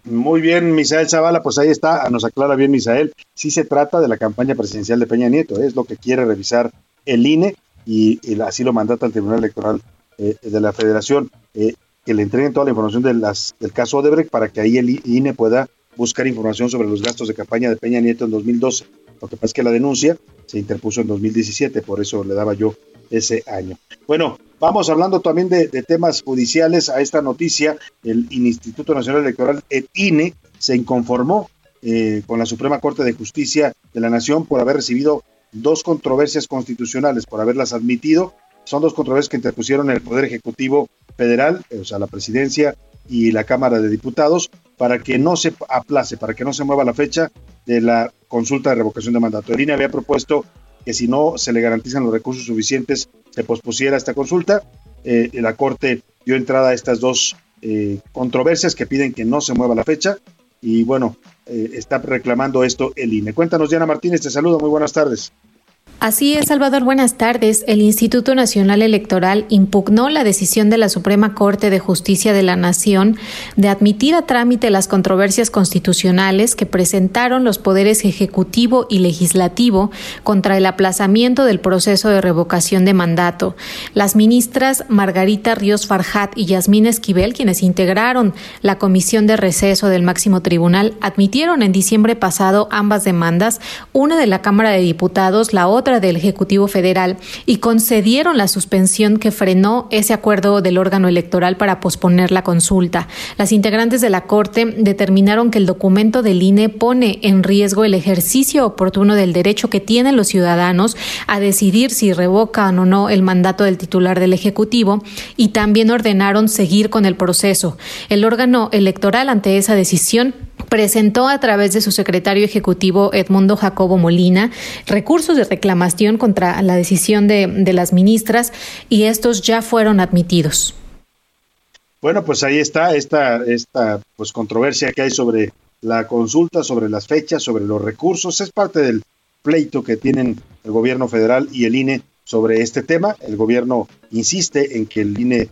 Muy bien, Misael Zavala, pues ahí está, nos aclara bien Misael, sí se trata de la campaña presidencial de Peña Nieto, es lo que quiere revisar el INE y, y así lo mandata el Tribunal Electoral eh, de la federación, eh, que le entreguen toda la información de del caso Odebrecht para que ahí el INE pueda buscar información sobre los gastos de campaña de Peña Nieto en 2012. Lo que pasa es que la denuncia se interpuso en 2017, por eso le daba yo ese año. Bueno, vamos hablando también de, temas judiciales a esta noticia. El Instituto Nacional Electoral, el INE, se inconformó eh, con la Suprema Corte de Justicia de la Nación por haber recibido dos controversias constitucionales, por haberlas admitido son dos controversias que interpusieron el Poder Ejecutivo Federal, o sea, la presidencia y la Cámara de Diputados, para que no se aplace, para que no se mueva la fecha de la consulta de revocación de mandato. El INE había propuesto que si no se le garantizan los recursos suficientes, se pospusiera esta consulta. Eh, la Corte dio entrada a estas dos eh, controversias que piden que no se mueva la fecha y bueno, eh, está reclamando esto el INE. Cuéntanos, Diana Martínez, te saludo, muy buenas tardes. Así es, Salvador, buenas tardes. El Instituto Nacional Electoral impugnó la decisión de la Suprema Corte de Justicia de la Nación de admitir a trámite las controversias constitucionales que presentaron los poderes ejecutivo y legislativo contra el aplazamiento del proceso de revocación de mandato. Las ministras Margarita Ríos Farjat y Yasmín Esquivel, quienes integraron la comisión de receso del máximo tribunal, admitieron en diciembre pasado ambas demandas, una de la Cámara de Diputados, la otra del Ejecutivo Federal y concedieron la suspensión que frenó ese acuerdo del órgano electoral para posponer la consulta. Las integrantes de la Corte determinaron que el documento del INE pone en riesgo el ejercicio oportuno del derecho que tienen los ciudadanos a decidir si revocan o no el mandato del titular del Ejecutivo y también ordenaron seguir con el proceso. El órgano electoral ante esa decisión presentó a través de su secretario ejecutivo Edmundo Jacobo Molina recursos de reclamación contra la decisión de, de las ministras y estos ya fueron admitidos. Bueno, pues ahí está esta, esta pues controversia que hay sobre la consulta, sobre las fechas, sobre los recursos. Es parte del pleito que tienen el gobierno federal y el INE sobre este tema. El gobierno insiste en que el INE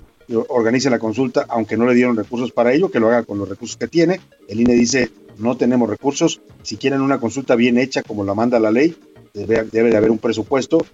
organice la consulta, aunque no le dieron recursos para ello, que lo haga con los recursos que tiene. El INE dice, no tenemos recursos. Si quieren una consulta bien hecha, como la manda la ley, debe, de haber un presupuesto.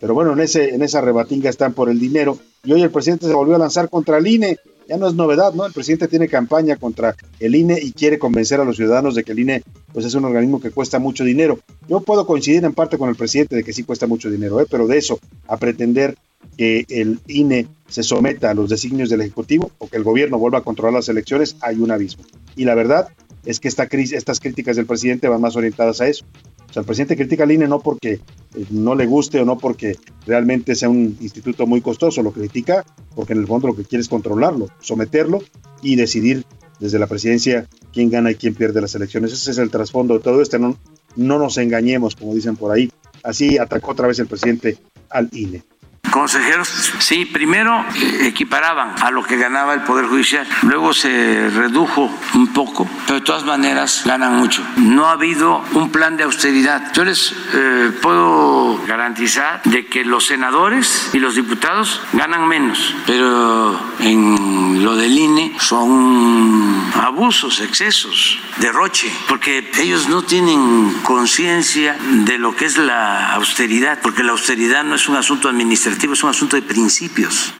Pero bueno, en, ese, en esa rebatinga están por el dinero. Y hoy el presidente se volvió a lanzar contra el INE. Ya no es novedad, ¿no? El presidente tiene campaña contra el INE y quiere convencer a los ciudadanos de que el INE pues es un organismo que cuesta mucho dinero. Yo puedo coincidir en parte con el presidente de que sí cuesta mucho dinero, ¿eh? pero de eso a pretender que el INE se someta a los designios del Ejecutivo o que el gobierno vuelva a controlar las elecciones, hay un abismo. Y la verdad es que esta crisis, estas críticas del presidente van más orientadas a eso. O sea, el presidente critica al INE no porque eh, no le guste o no porque realmente sea un instituto muy costoso, lo critica porque en el fondo lo que quiere es controlarlo, someterlo y decidir desde la presidencia quién gana y quién pierde las elecciones. Ese es el trasfondo de todo esto. No, no nos engañemos, como dicen por ahí. Así atacó otra vez el presidente al INE consejeros, sí, primero equiparaban a lo que ganaba el Poder Judicial, luego se redujo un poco, pero de todas maneras ganan mucho. No ha habido un plan de austeridad. Yo les eh, puedo garantizar de que los senadores y los diputados ganan menos, pero en lo del INE son abusos, excesos, derroche, porque ellos no tienen conciencia de lo que es la austeridad, porque la austeridad no es un asunto administrativo es un asunto de principios.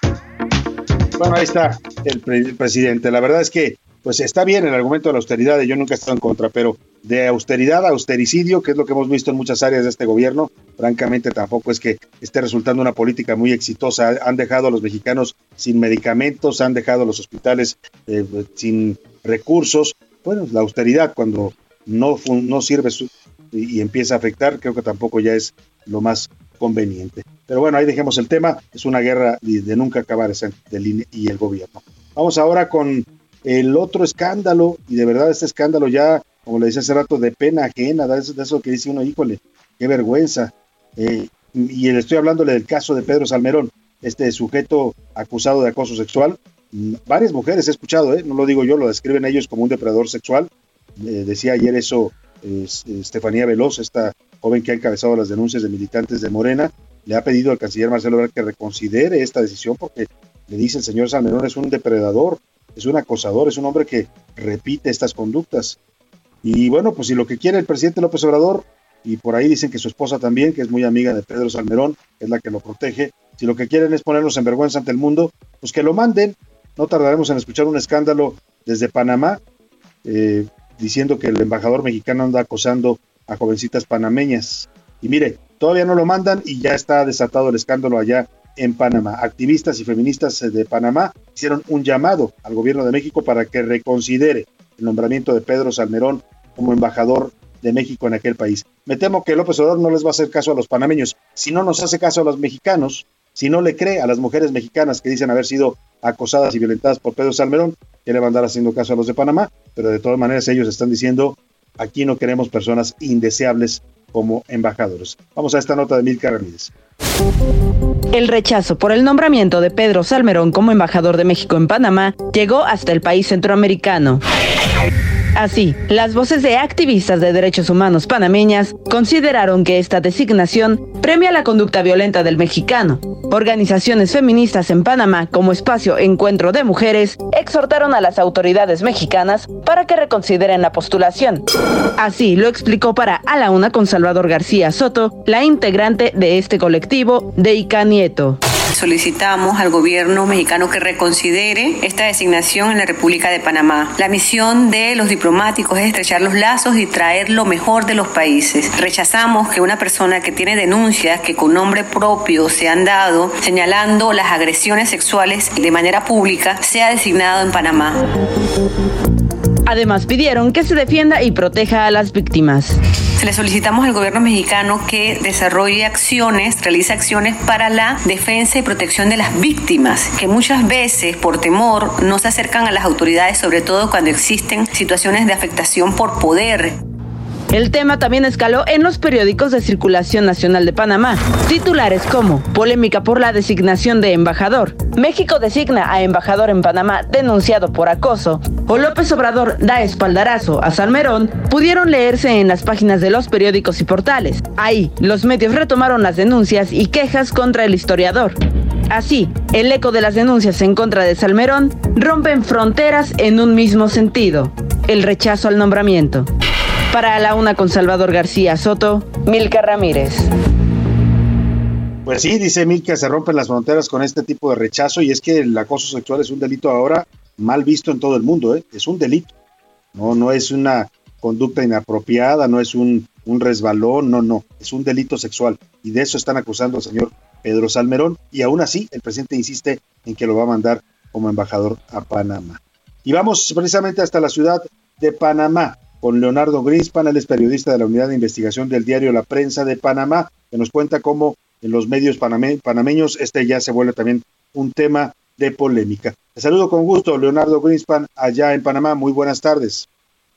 Bueno, ahí está el, presidente. La verdad es que pues está bien el argumento de la austeridad, yo nunca he estado en contra, pero de austeridad austericidio, que es lo que hemos visto en muchas áreas de este gobierno, francamente tampoco es que esté resultando una política muy exitosa. Han dejado a los mexicanos sin medicamentos, han dejado a los hospitales eh, sin recursos. Bueno, la austeridad cuando no, no sirve y empieza a afectar, creo que tampoco ya es lo más conveniente. Pero bueno, ahí dejemos el tema. Es una guerra de, nunca acabar del INE y el gobierno. Vamos ahora con el otro escándalo, y de verdad este escándalo ya, como le decía hace rato, de pena ajena, de eso, de eso que dice uno, híjole, qué vergüenza. Eh, y le estoy hablándole del caso de Pedro Salmerón, este sujeto acusado de acoso sexual. Mm, varias mujeres he escuchado, ¿eh? no lo digo yo, lo describen ellos como un depredador sexual. Eh, decía ayer eso Estefanía Veloz, esta joven que ha encabezado las denuncias de militantes de Morena, le ha pedido al canciller Marcelo Ebrard que reconsidere esta decisión porque le dice el señor Salmerón es un depredador, es un acosador, es un hombre que repite estas conductas. Y bueno, pues si lo que quiere el presidente López Obrador, y por ahí dicen que su esposa también, que es muy amiga de Pedro Salmerón, es la que lo protege, si lo que quieren es ponernos en vergüenza ante el mundo, pues que lo manden. No tardaremos en escuchar un escándalo desde Panamá, eh, diciendo que el embajador mexicano anda acosando a jovencitas panameñas. Y mire, todavía no lo mandan y ya está desatado el escándalo allá en Panamá. Activistas y feministas de Panamá hicieron un llamado al gobierno de México para que reconsidere el nombramiento de Pedro Salmerón como embajador de México en aquel país. Me temo que López Obrador no les va a hacer caso a los panameños. Si no nos hace caso a los mexicanos, si no le cree a las mujeres mexicanas que dicen haber sido acosadas y violentadas por Pedro Salmerón, que le a andar haciendo caso a los de Panamá, pero de todas maneras ellos están diciendo Aquí no queremos personas indeseables como embajadores. Vamos a esta nota de Milka Ramírez. El rechazo por el nombramiento de Pedro Salmerón como embajador de México en Panamá llegó hasta el país centroamericano. Así, las voces de activistas de derechos humanos panameñas consideraron que esta designación premia la conducta violenta del mexicano. Organizaciones feministas en Panamá, como espacio Encuentro de Mujeres, exhortaron a las autoridades mexicanas para que reconsideren la postulación. Así lo explicó para A la Una con Salvador García Soto, la integrante de este colectivo, Deika Nieto. Solicitamos al gobierno mexicano que reconsidere esta designación en la República de Panamá. La misión de los diplomáticos es estrechar los lazos y traer lo mejor de los países. Rechazamos que una persona que tiene denuncias que con nombre propio se han dado señalando las agresiones sexuales de manera pública sea designado en Panamá. Además pidieron que se defienda y proteja a las víctimas. Se le solicitamos al gobierno mexicano que desarrolle acciones, realice acciones para la defensa y protección de las víctimas, que muchas veces por temor no se acercan a las autoridades, sobre todo cuando existen situaciones de afectación por poder. El tema también escaló en los periódicos de circulación nacional de Panamá. Titulares como Polémica por la designación de embajador, México designa a embajador en Panamá denunciado por acoso, o López Obrador da espaldarazo a Salmerón, pudieron leerse en las páginas de los periódicos y portales. Ahí, los medios retomaron las denuncias y quejas contra el historiador. Así, el eco de las denuncias en contra de Salmerón rompen fronteras en un mismo sentido, el rechazo al nombramiento. Para la una con Salvador García Soto, Milka Ramírez. Pues sí, dice Milka, se rompen las fronteras con este tipo de rechazo y es que el acoso sexual es un delito ahora mal visto en todo el mundo, ¿eh? es un delito. No, no es una conducta inapropiada, no es un, un resbalón, no, no, es un delito sexual. Y de eso están acusando al señor Pedro Salmerón y aún así el presidente insiste en que lo va a mandar como embajador a Panamá. Y vamos precisamente hasta la ciudad de Panamá con Leonardo Greenspan, él es periodista de la unidad de investigación del diario La Prensa de Panamá, que nos cuenta cómo en los medios paname panameños este ya se vuelve también un tema de polémica. Te saludo con gusto, Leonardo Greenspan, allá en Panamá. Muy buenas tardes.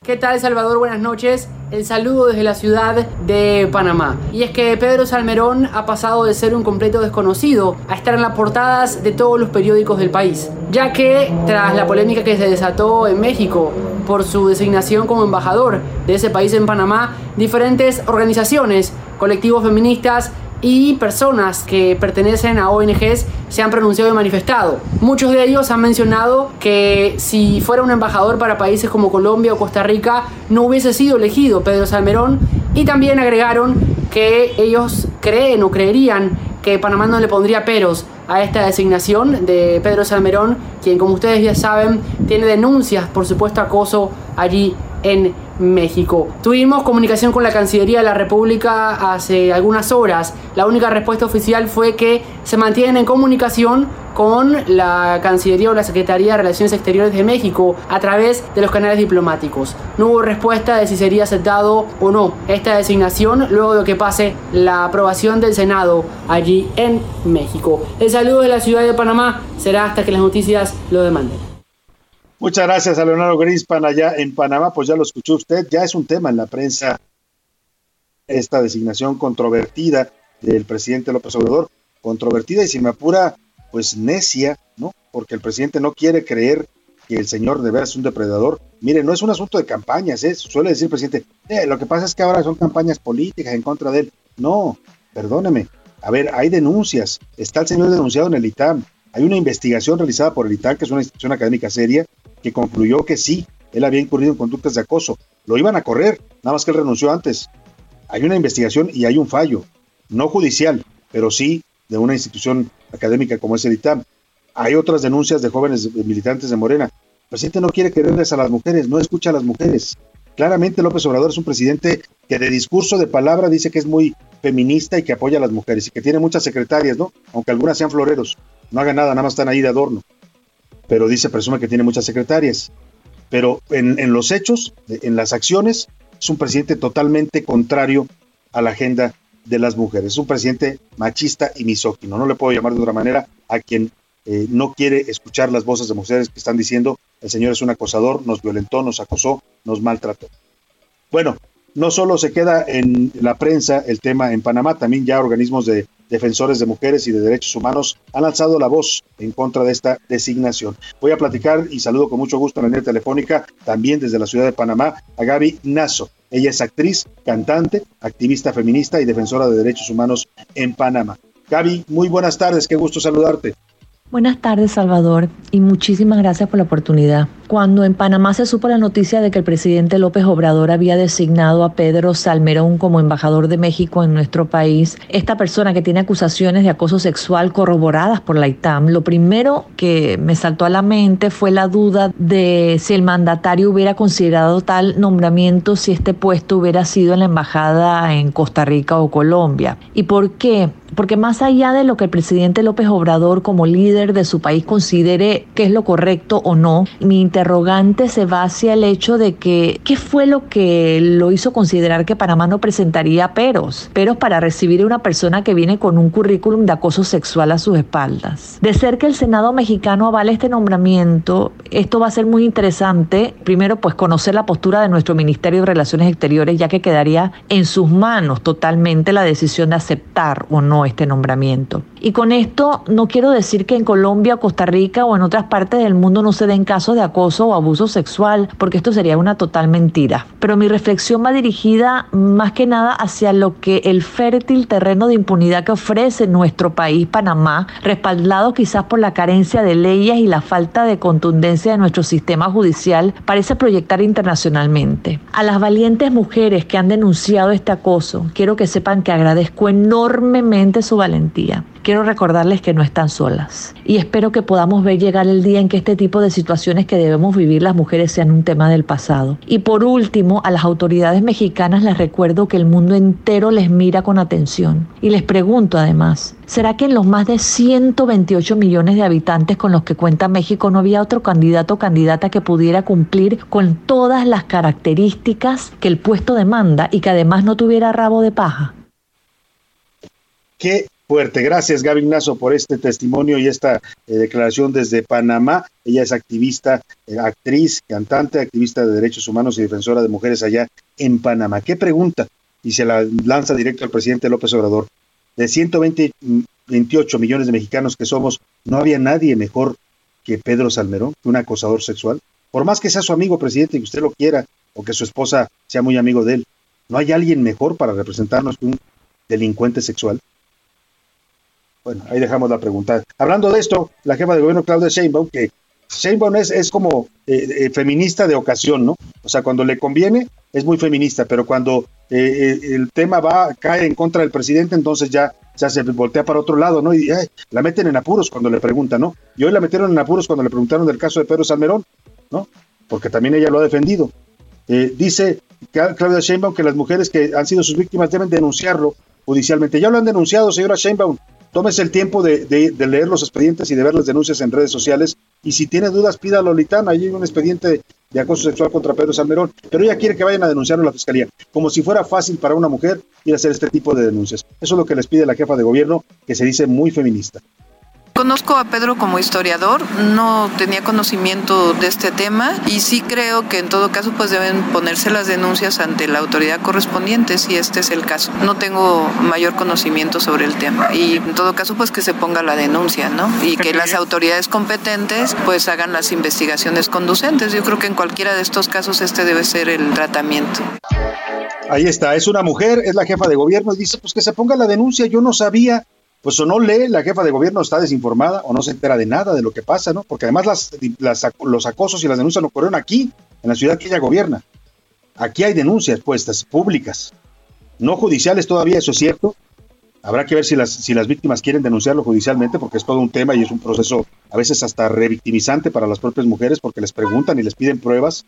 ¿Qué tal Salvador? Buenas noches. El saludo desde la ciudad de Panamá. Y es que Pedro Salmerón ha pasado de ser un completo desconocido a estar en las portadas de todos los periódicos del país, ya que tras la polémica que se desató en México por su designación como embajador de ese país en Panamá, diferentes organizaciones, colectivos feministas y personas que pertenecen a ONGs se han pronunciado y manifestado. Muchos de ellos han mencionado que si fuera un embajador para países como Colombia o Costa Rica no hubiese sido elegido Pedro Salmerón y también agregaron que ellos creen o creerían que Panamá no le pondría peros a esta designación de Pedro Salmerón, quien como ustedes ya saben tiene denuncias por supuesto acoso allí en México. Tuvimos comunicación con la Cancillería de la República hace algunas horas. La única respuesta oficial fue que se mantienen en comunicación con la Cancillería o la Secretaría de Relaciones Exteriores de México a través de los canales diplomáticos. No hubo respuesta de si sería aceptado o no esta designación luego de que pase la aprobación del Senado allí en México. El saludo de la ciudad de Panamá será hasta que las noticias lo demanden. Muchas gracias a Leonardo Greenspan allá en Panamá. Pues ya lo escuchó usted, ya es un tema en la prensa esta designación controvertida del presidente López Obrador, controvertida y si me apura, pues necia, ¿no? Porque el presidente no quiere creer que el señor de veras es un depredador. Mire, no es un asunto de campañas, ¿eh? suele decir el presidente, eh, lo que pasa es que ahora son campañas políticas en contra de él. No, perdóneme. A ver, hay denuncias. Está el señor denunciado en el ITAM. Hay una investigación realizada por el ITAM, que es una institución académica seria, que concluyó que sí, él había incurrido en conductas de acoso. Lo iban a correr, nada más que él renunció antes. Hay una investigación y hay un fallo, no judicial, pero sí de una institución académica como es el ITAM. Hay otras denuncias de jóvenes militantes de Morena. El presidente no quiere quererles a las mujeres, no escucha a las mujeres. Claramente López Obrador es un presidente que de discurso, de palabra, dice que es muy feminista y que apoya a las mujeres y que tiene muchas secretarias, ¿no? Aunque algunas sean floreros, no hagan nada, nada más están ahí de adorno pero dice, presume que tiene muchas secretarias. Pero en, los hechos, en las acciones, es un presidente totalmente contrario a la agenda de las mujeres. Es un presidente machista y misógino. No le puedo llamar de otra manera a quien eh, no quiere escuchar las voces de mujeres que están diciendo el señor es un acosador, nos violentó, nos acosó, nos maltrató. Bueno, no solo se queda en la prensa el tema en Panamá, también ya organismos de defensores de mujeres y de derechos humanos han alzado la voz en contra de esta designación. Voy a platicar y saludo con mucho gusto en la línea telefónica, también desde la ciudad de Panamá, a Gaby Nazo. Ella es actriz, cantante, activista feminista y defensora de derechos humanos en Panamá. Gaby, muy buenas tardes, qué gusto saludarte. Buenas tardes, Salvador, y muchísimas gracias por la oportunidad. Cuando en Panamá se supo la noticia de que el presidente López Obrador había designado a Pedro Salmerón como embajador de México en nuestro país, esta persona que tiene acusaciones de acoso sexual corroboradas por la ITAM, lo primero que me saltó a la mente fue la duda de si el mandatario hubiera considerado tal nombramiento si este puesto hubiera sido en la embajada en Costa Rica o Colombia. ¿Y por qué? Porque más allá de lo que el presidente López Obrador como líder de su país considere que es lo correcto o no, mi interrogante se va hacia el hecho de que qué fue lo que lo hizo considerar que Panamá no presentaría peros, peros para recibir a una persona que viene con un currículum de acoso sexual a sus espaldas. De ser que el Senado mexicano avale este nombramiento, esto va a ser muy interesante. Primero, pues conocer la postura de nuestro Ministerio de Relaciones Exteriores, ya que quedaría en sus manos totalmente la decisión de aceptar o no este nombramiento. Y con esto no quiero decir que en Colombia, Costa Rica o en otras partes del mundo no se den casos de acoso o abuso sexual, porque esto sería una total mentira. Pero mi reflexión va dirigida más que nada hacia lo que el fértil terreno de impunidad que ofrece nuestro país, Panamá, respaldado quizás por la carencia de leyes y la falta de contundencia de nuestro sistema judicial, parece proyectar internacionalmente. A las valientes mujeres que han denunciado este acoso, quiero que sepan que agradezco enormemente su valentía. Quiero recordarles que no están solas y espero que podamos ver llegar el día en que este tipo de situaciones que debemos vivir las mujeres sean un tema del pasado. Y por último, a las autoridades mexicanas les recuerdo que el mundo entero les mira con atención y les pregunto además, ¿será que en los más de 128 millones de habitantes con los que cuenta México no había otro candidato o candidata que pudiera cumplir con todas las características que el puesto demanda y que además no tuviera rabo de paja? Qué fuerte. Gracias, Gaby Ignacio, por este testimonio y esta eh, declaración desde Panamá. Ella es activista, eh, actriz, cantante, activista de derechos humanos y defensora de mujeres allá en Panamá. ¿Qué pregunta? Y se la lanza directo al presidente López Obrador. De 128 millones de mexicanos que somos, ¿no había nadie mejor que Pedro Salmerón, que un acosador sexual? Por más que sea su amigo presidente y que usted lo quiera, o que su esposa sea muy amigo de él, ¿no hay alguien mejor para representarnos que un delincuente sexual? Bueno, ahí dejamos la pregunta. Hablando de esto, la jefa de gobierno Claudia Sheinbaum, que Sheinbaum es, es como eh, eh, feminista de ocasión, ¿no? O sea, cuando le conviene es muy feminista, pero cuando eh, el tema va cae en contra del presidente, entonces ya, se voltea para otro lado, ¿no? Y la meten en apuros cuando le preguntan, ¿no? Y hoy la metieron en apuros cuando le preguntaron del caso de Pedro Salmerón, ¿no? Porque también ella lo ha defendido. dice Claudia Sheinbaum que las mujeres que han sido sus víctimas deben denunciarlo judicialmente. Ya lo han denunciado, señora Sheinbaum. Tómese el tiempo de, leer los expedientes y de ver las denuncias en redes sociales. Y si tiene dudas, pida a Lolitán. Ahí hay un expediente de acoso sexual contra Pedro Salmerón. Pero ella quiere que vayan a denunciarlo a la fiscalía. Como si fuera fácil para una mujer ir a hacer este tipo de denuncias. Eso es lo que les pide la jefa de gobierno, que se dice muy feminista. Conozco a Pedro como historiador, no tenía conocimiento de este tema y sí creo que en todo caso pues deben ponerse las denuncias ante la autoridad correspondiente si este es el caso. No tengo mayor conocimiento sobre el tema y en todo caso pues que se ponga la denuncia, ¿no? Y que las autoridades competentes pues hagan las investigaciones conducentes. Yo creo que en cualquiera de estos casos este debe ser el tratamiento. Ahí está, es una mujer, es la jefa de gobierno y dice pues que se ponga la denuncia, yo no sabía pues o no lee, la jefa de gobierno está desinformada o no se entera de nada de lo que pasa, ¿no? Porque además los acosos y las denuncias no ocurrieron aquí, en la ciudad que ella gobierna. Aquí hay denuncias puestas, públicas, no judiciales todavía, eso es cierto. Habrá que ver si las, víctimas quieren denunciarlo judicialmente, porque es todo un tema y es un proceso a veces hasta revictimizante para las propias mujeres, porque les preguntan y les piden pruebas.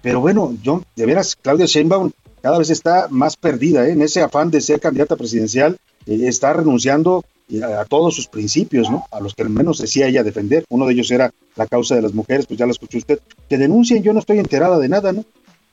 Pero bueno, yo, de veras, Claudia Sheinbaum cada vez está más perdida ¿eh? en ese afán de ser candidata presidencial está renunciando eh, a, todos sus principios, ¿no? A los que al menos decía ella defender. Uno de ellos era la causa de las mujeres, pues ya la escuchó usted. Que denuncien, yo no estoy enterada de nada, ¿no?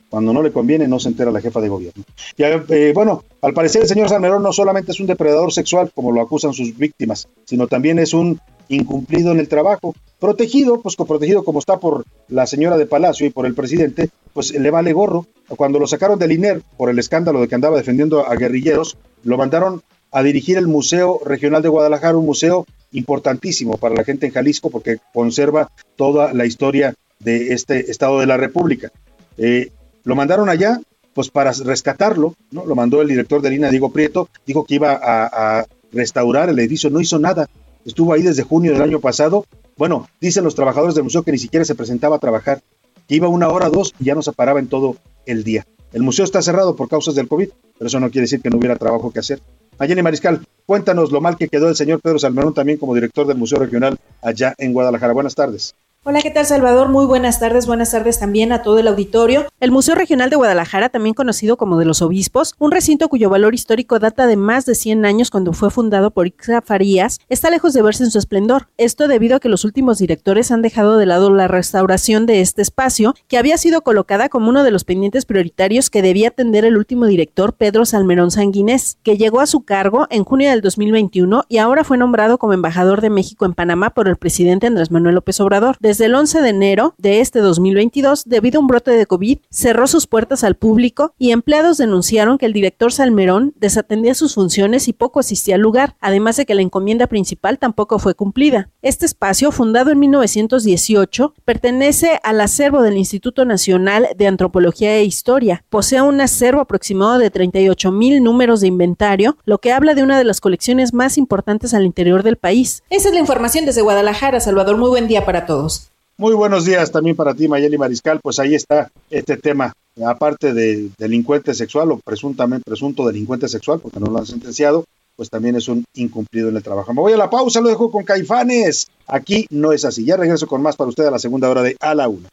Cuando no le conviene, no se entera la jefa de gobierno. Y eh, bueno, al parecer el señor Salmerón no solamente es un depredador sexual, como lo acusan sus víctimas, sino también es un incumplido en el trabajo. Protegido, pues protegido como está por la señora de Palacio y por el presidente, pues le vale gorro. Cuando lo sacaron del INER por el escándalo de que andaba defendiendo a guerrilleros, lo mandaron a dirigir el Museo Regional de Guadalajara, un museo importantísimo para la gente en Jalisco porque conserva toda la historia de este estado de la República. Eh, lo mandaron allá, pues para rescatarlo, ¿no? Lo mandó el director de línea, Diego Prieto, dijo que iba a, a restaurar el edificio, no hizo nada, estuvo ahí desde junio del año pasado. Bueno, dicen los trabajadores del museo que ni siquiera se presentaba a trabajar, que iba una hora, dos y ya no se paraba en todo el día. El museo está cerrado por causas del COVID, pero eso no quiere decir que no hubiera trabajo que hacer. Mayeni Mariscal, cuéntanos lo mal que quedó el señor Pedro Salmerón también como director del Museo Regional allá en Guadalajara. Buenas tardes. Hola, ¿qué tal Salvador? Muy buenas tardes, buenas tardes también a todo el auditorio. El Museo Regional de Guadalajara, también conocido como de los Obispos, un recinto cuyo valor histórico data de más de 100 años cuando fue fundado por Ixa Farías, está lejos de verse en su esplendor. Esto debido a que los últimos directores han dejado de lado la restauración de este espacio, que había sido colocada como uno de los pendientes prioritarios que debía atender el último director Pedro Salmerón Sanguinés, que llegó a su cargo en junio del 2021 y ahora fue nombrado como embajador de México en Panamá por el presidente Andrés Manuel López Obrador. Desde el 11 de enero de este 2022, debido a un brote de COVID, cerró sus puertas al público y empleados denunciaron que el director Salmerón desatendía sus funciones y poco asistía al lugar, además de que la encomienda principal tampoco fue cumplida. Este espacio, fundado en 1918, pertenece al acervo del Instituto Nacional de Antropología e Historia. Posee un acervo aproximado de 38 mil números de inventario, lo que habla de una de las colecciones más importantes al interior del país. Esa es la información desde Guadalajara, Salvador. Muy buen día para todos. Muy buenos días también para ti, Mayeli Mariscal. Pues ahí está este tema, aparte de delincuente sexual o presuntamente presunto delincuente sexual, porque no lo han sentenciado, pues también es un incumplido en el trabajo. Me voy a la pausa, lo dejo con Caifanes. Aquí no es así. Ya regreso con más para usted a la segunda hora de A la Una.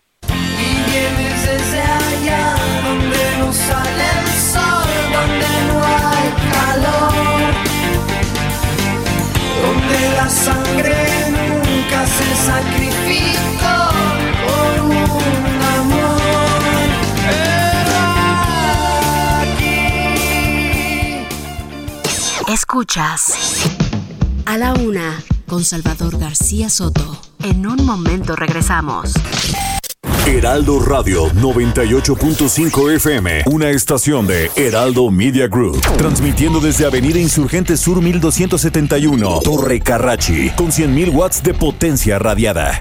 donde la sangre nunca se sacrificó Escuchas a la una con Salvador García Soto. En un momento regresamos. Heraldo Radio 98.5 FM, una estación de Heraldo Media Group, transmitiendo desde Avenida Insurgente Sur 1271, Torre Carrachi, con 100.000 watts de potencia radiada.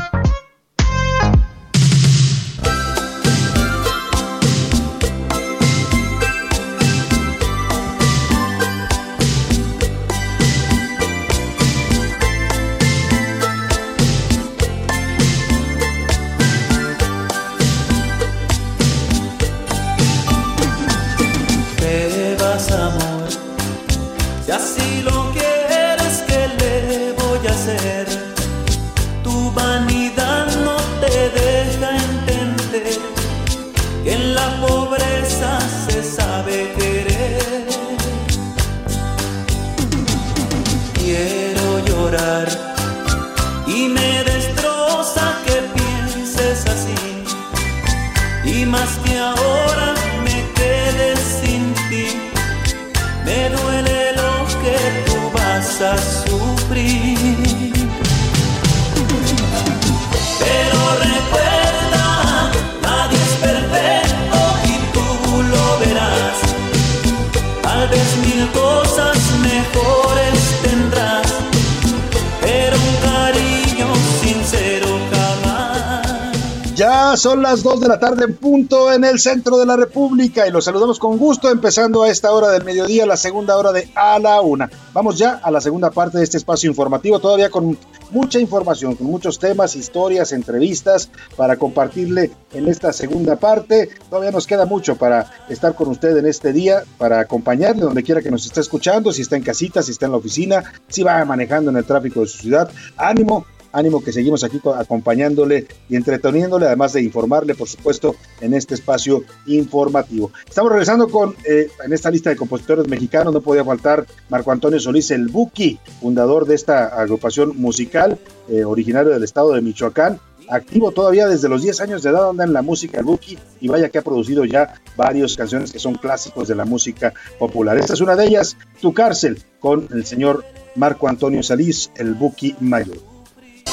Son las 2 de la tarde en punto en el centro de la República y los saludamos con gusto empezando a esta hora del mediodía, la segunda hora de A la Una. Vamos ya a la segunda parte de este espacio informativo, todavía con mucha información, con muchos temas, historias, entrevistas para compartirle en esta segunda parte. Todavía nos queda mucho para estar con usted en este día, para acompañarle donde quiera que nos esté escuchando, si está en casita, si está en la oficina, si va manejando en el tráfico de su ciudad. Ánimo, ánimo que seguimos aquí co- acompañándole y entreteniéndole, además de informarle, por supuesto, en este espacio informativo. Estamos regresando con, eh, en esta lista de compositores mexicanos, no podía faltar Marco Antonio Solís, el Buki, fundador de esta agrupación musical, eh, originario del estado de Michoacán, activo todavía desde los 10 años de edad, anda en la música el Buki, y vaya que ha producido ya varias canciones que son clásicos de la música popular. Esta es una de ellas, Tu cárcel, con el señor Marco Antonio Solís, el Buki Mayor.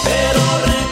Nadie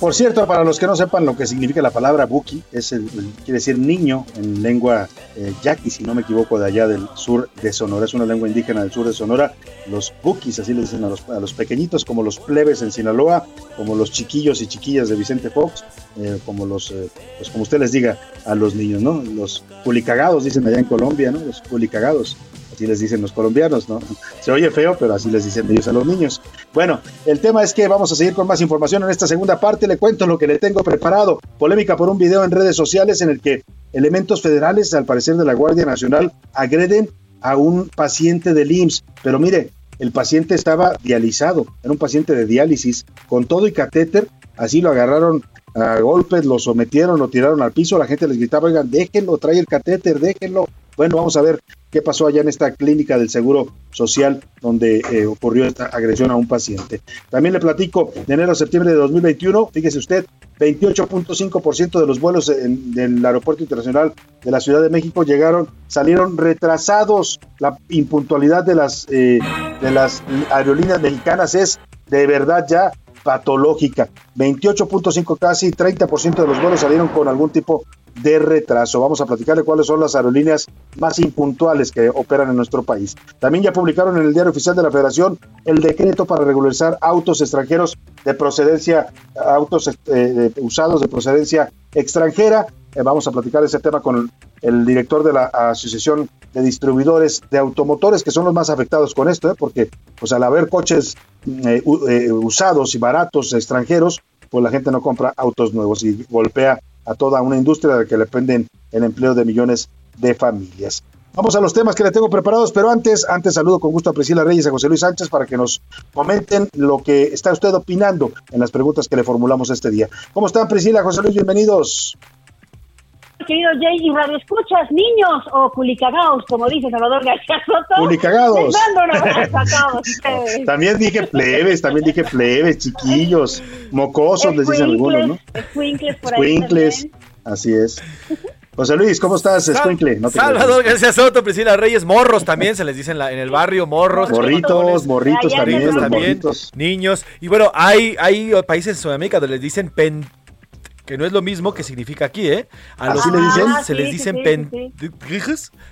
Por cierto, para los que no sepan lo que significa la palabra Buki, es el, quiere decir niño en lengua eh, yaqui, si no me equivoco, de allá del sur de Sonora. Es una lengua indígena del sur de Sonora. Los Bukis, así le dicen a los, a los pequeñitos, como los plebes en Sinaloa, como los chiquillos y chiquillas de Vicente Fox, eh, como los, eh, pues como usted les diga a los niños, ¿no? Los culicagados, dicen allá en Colombia, ¿no? Los culicagados. Así les dicen los colombianos, ¿no? Se oye feo, pero así les dicen ellos a los niños. Bueno, el tema es que vamos a seguir con más información en esta segunda parte. Le cuento lo que le tengo preparado. Polémica por un video en redes sociales en el que elementos federales, al parecer de la Guardia Nacional, agreden a un paciente del IMSS. Pero mire, el paciente estaba dializado, era un paciente de diálisis, con todo y catéter. Así lo agarraron a golpes, lo sometieron, lo tiraron al piso. La gente les gritaba, oigan, déjenlo, trae el catéter, déjenlo. Bueno, vamos a ver qué pasó allá en esta clínica del Seguro Social donde eh, ocurrió esta agresión a un paciente. También le platico, de enero a septiembre de 2021, fíjese usted, 28.5% de los vuelos del Aeropuerto Internacional de la Ciudad de México llegaron, salieron retrasados. La impuntualidad de las, eh, de las aerolíneas mexicanas es de verdad ya patológica. 28.5 casi 30% de los vuelos salieron con algún tipo de retraso. Vamos a platicarle cuáles son las aerolíneas más impuntuales que operan en nuestro país. También ya publicaron en el Diario Oficial de la Federación el decreto para regularizar autos extranjeros de procedencia, autos eh, usados de procedencia extranjera. Eh, vamos a platicar ese tema con el director de la Asociación de Distribuidores de Automotores, que son los más afectados con esto, ¿eh? porque pues al haber coches mm, usados y baratos extranjeros, pues la gente no compra autos nuevos y golpea a toda una industria de la que dependen el empleo de millones de familias. Vamos a los temas que le tengo preparados, pero antes, antes saludo con gusto a Priscila Reyes y a José Luis Sánchez para que nos comenten lo que está usted opinando en las preguntas que le formulamos este día. ¿Cómo están Priscila, José Luis? Bienvenidos. Querido Jay y Radio Escuchas, niños o culicagaos, como dice Salvador García Soto. *laughs* Ustedes. También dije plebes, también dije plebes, chiquillos, mocosos, les dicen algunos, ¿no? Escuincles por ahí Squinkles, así es. José Luis, ¿cómo estás? No te Salvador García Soto, Priscila Reyes, morros también, se les dice en, la- en el barrio, morros. Morritos, morritos también, niños los también, morritos. niños. Y bueno, hay, hay países en Sudamérica donde les dicen pen que no es lo mismo que significa aquí, ¿eh? A los ¿Así le dicen? niños Ah, se les sí, dicen sí, pen...